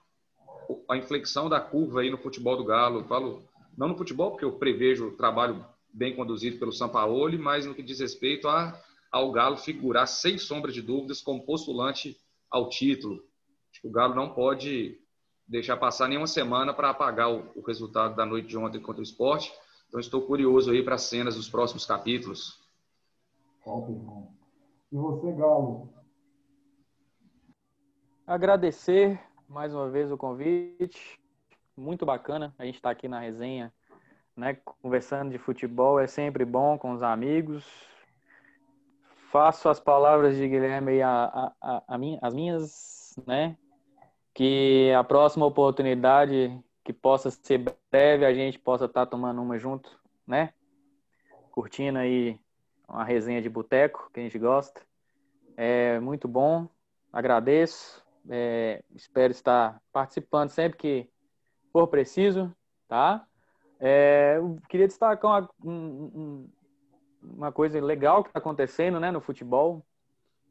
a inflexão da curva aí no futebol do Galo. falo não no futebol, porque eu prevejo o trabalho bem conduzido pelo Sampaoli, mas no que diz respeito a, ao Galo figurar, sem sombra de dúvidas, como postulante ao título. Acho que o Galo não pode deixar passar nenhuma semana para apagar o, o, resultado da noite de ontem contra o esporte. Então, estou curioso aí para as cenas dos próximos capítulos. Top, irmão. E você, Galo? Agradecer mais uma vez o convite. Muito bacana a gente estar tá aqui na resenha, né? Conversando de futebol é sempre bom com os amigos. Faço as palavras de Guilherme a, a, a, minha, as minhas, né? Que a próxima oportunidade que possa ser breve, a gente possa estar tá tomando uma junto, né? Curtindo aí uma resenha de boteco que a gente gosta. É muito bom, agradeço. É, espero estar participando sempre que for preciso, tá? É, eu queria destacar uma, um, uma coisa legal que está acontecendo né, no futebol,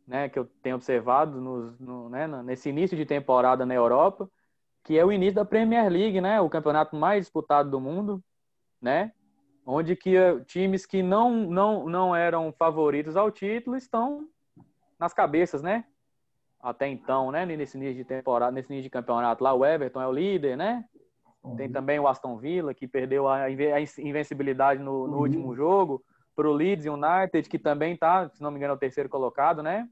né, que eu tenho observado nos, no, né, nesse início de temporada na Europa, que é o início da Premier League, né, o campeonato mais disputado do mundo, né, onde que eh, times que não, não, não eram favoritos ao título estão nas cabeças, né? Até então, né? Nesse início de temporada, nesse início de campeonato lá, o Everton é o líder, né? Tem também o Aston Villa, que perdeu a invencibilidade no, no último jogo, para o Leeds United, que também está, se não me engano, é o terceiro colocado, né?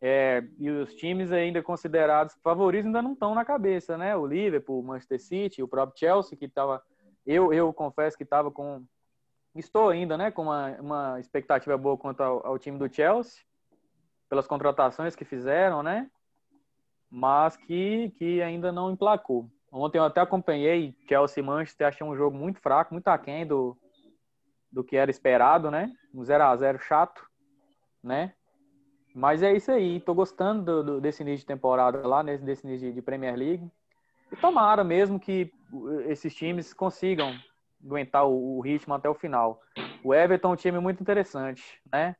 É, e os times ainda considerados favoritos ainda não estão na cabeça, né? O Liverpool, o Manchester City, o próprio Chelsea, que estava eu, eu confesso que estava com. Estou ainda, né? Com uma, uma expectativa boa quanto ao, ao, time do Chelsea, pelas contratações que fizeram, né? Mas que, que ainda não emplacou. Ontem eu até acompanhei Chelsea Manchester, achei um jogo muito fraco, muito aquém do, do que era esperado, né? Um 0 a 0 chato, né? Mas é isso aí, tô gostando do, do, desse início de temporada lá, nesse, desse início de, de Premier League. E tomara mesmo que esses times consigam aguentar o ritmo até o final. O Everton é um time muito interessante, né?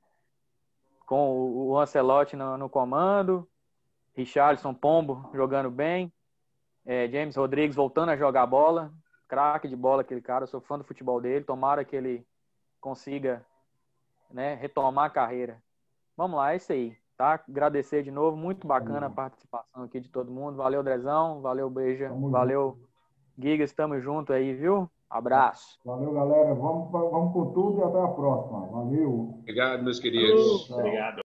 Com o, Ancelotti no, no comando, Richarlison Pombo jogando bem, é, James Rodrigues voltando a jogar bola, craque de bola aquele cara, eu sou fã do futebol dele, tomara que ele consiga né, retomar a carreira. Vamos lá, é isso aí tá? Agradecer de novo, muito bacana a participação aqui de todo mundo. Valeu, Drezão, valeu, Beija, valeu. Gigas, estamos junto aí, viu? Abraço. Valeu, galera. Vamos, vamos com tudo e até a próxima. Valeu. Obrigado, meus queridos. Obrigado.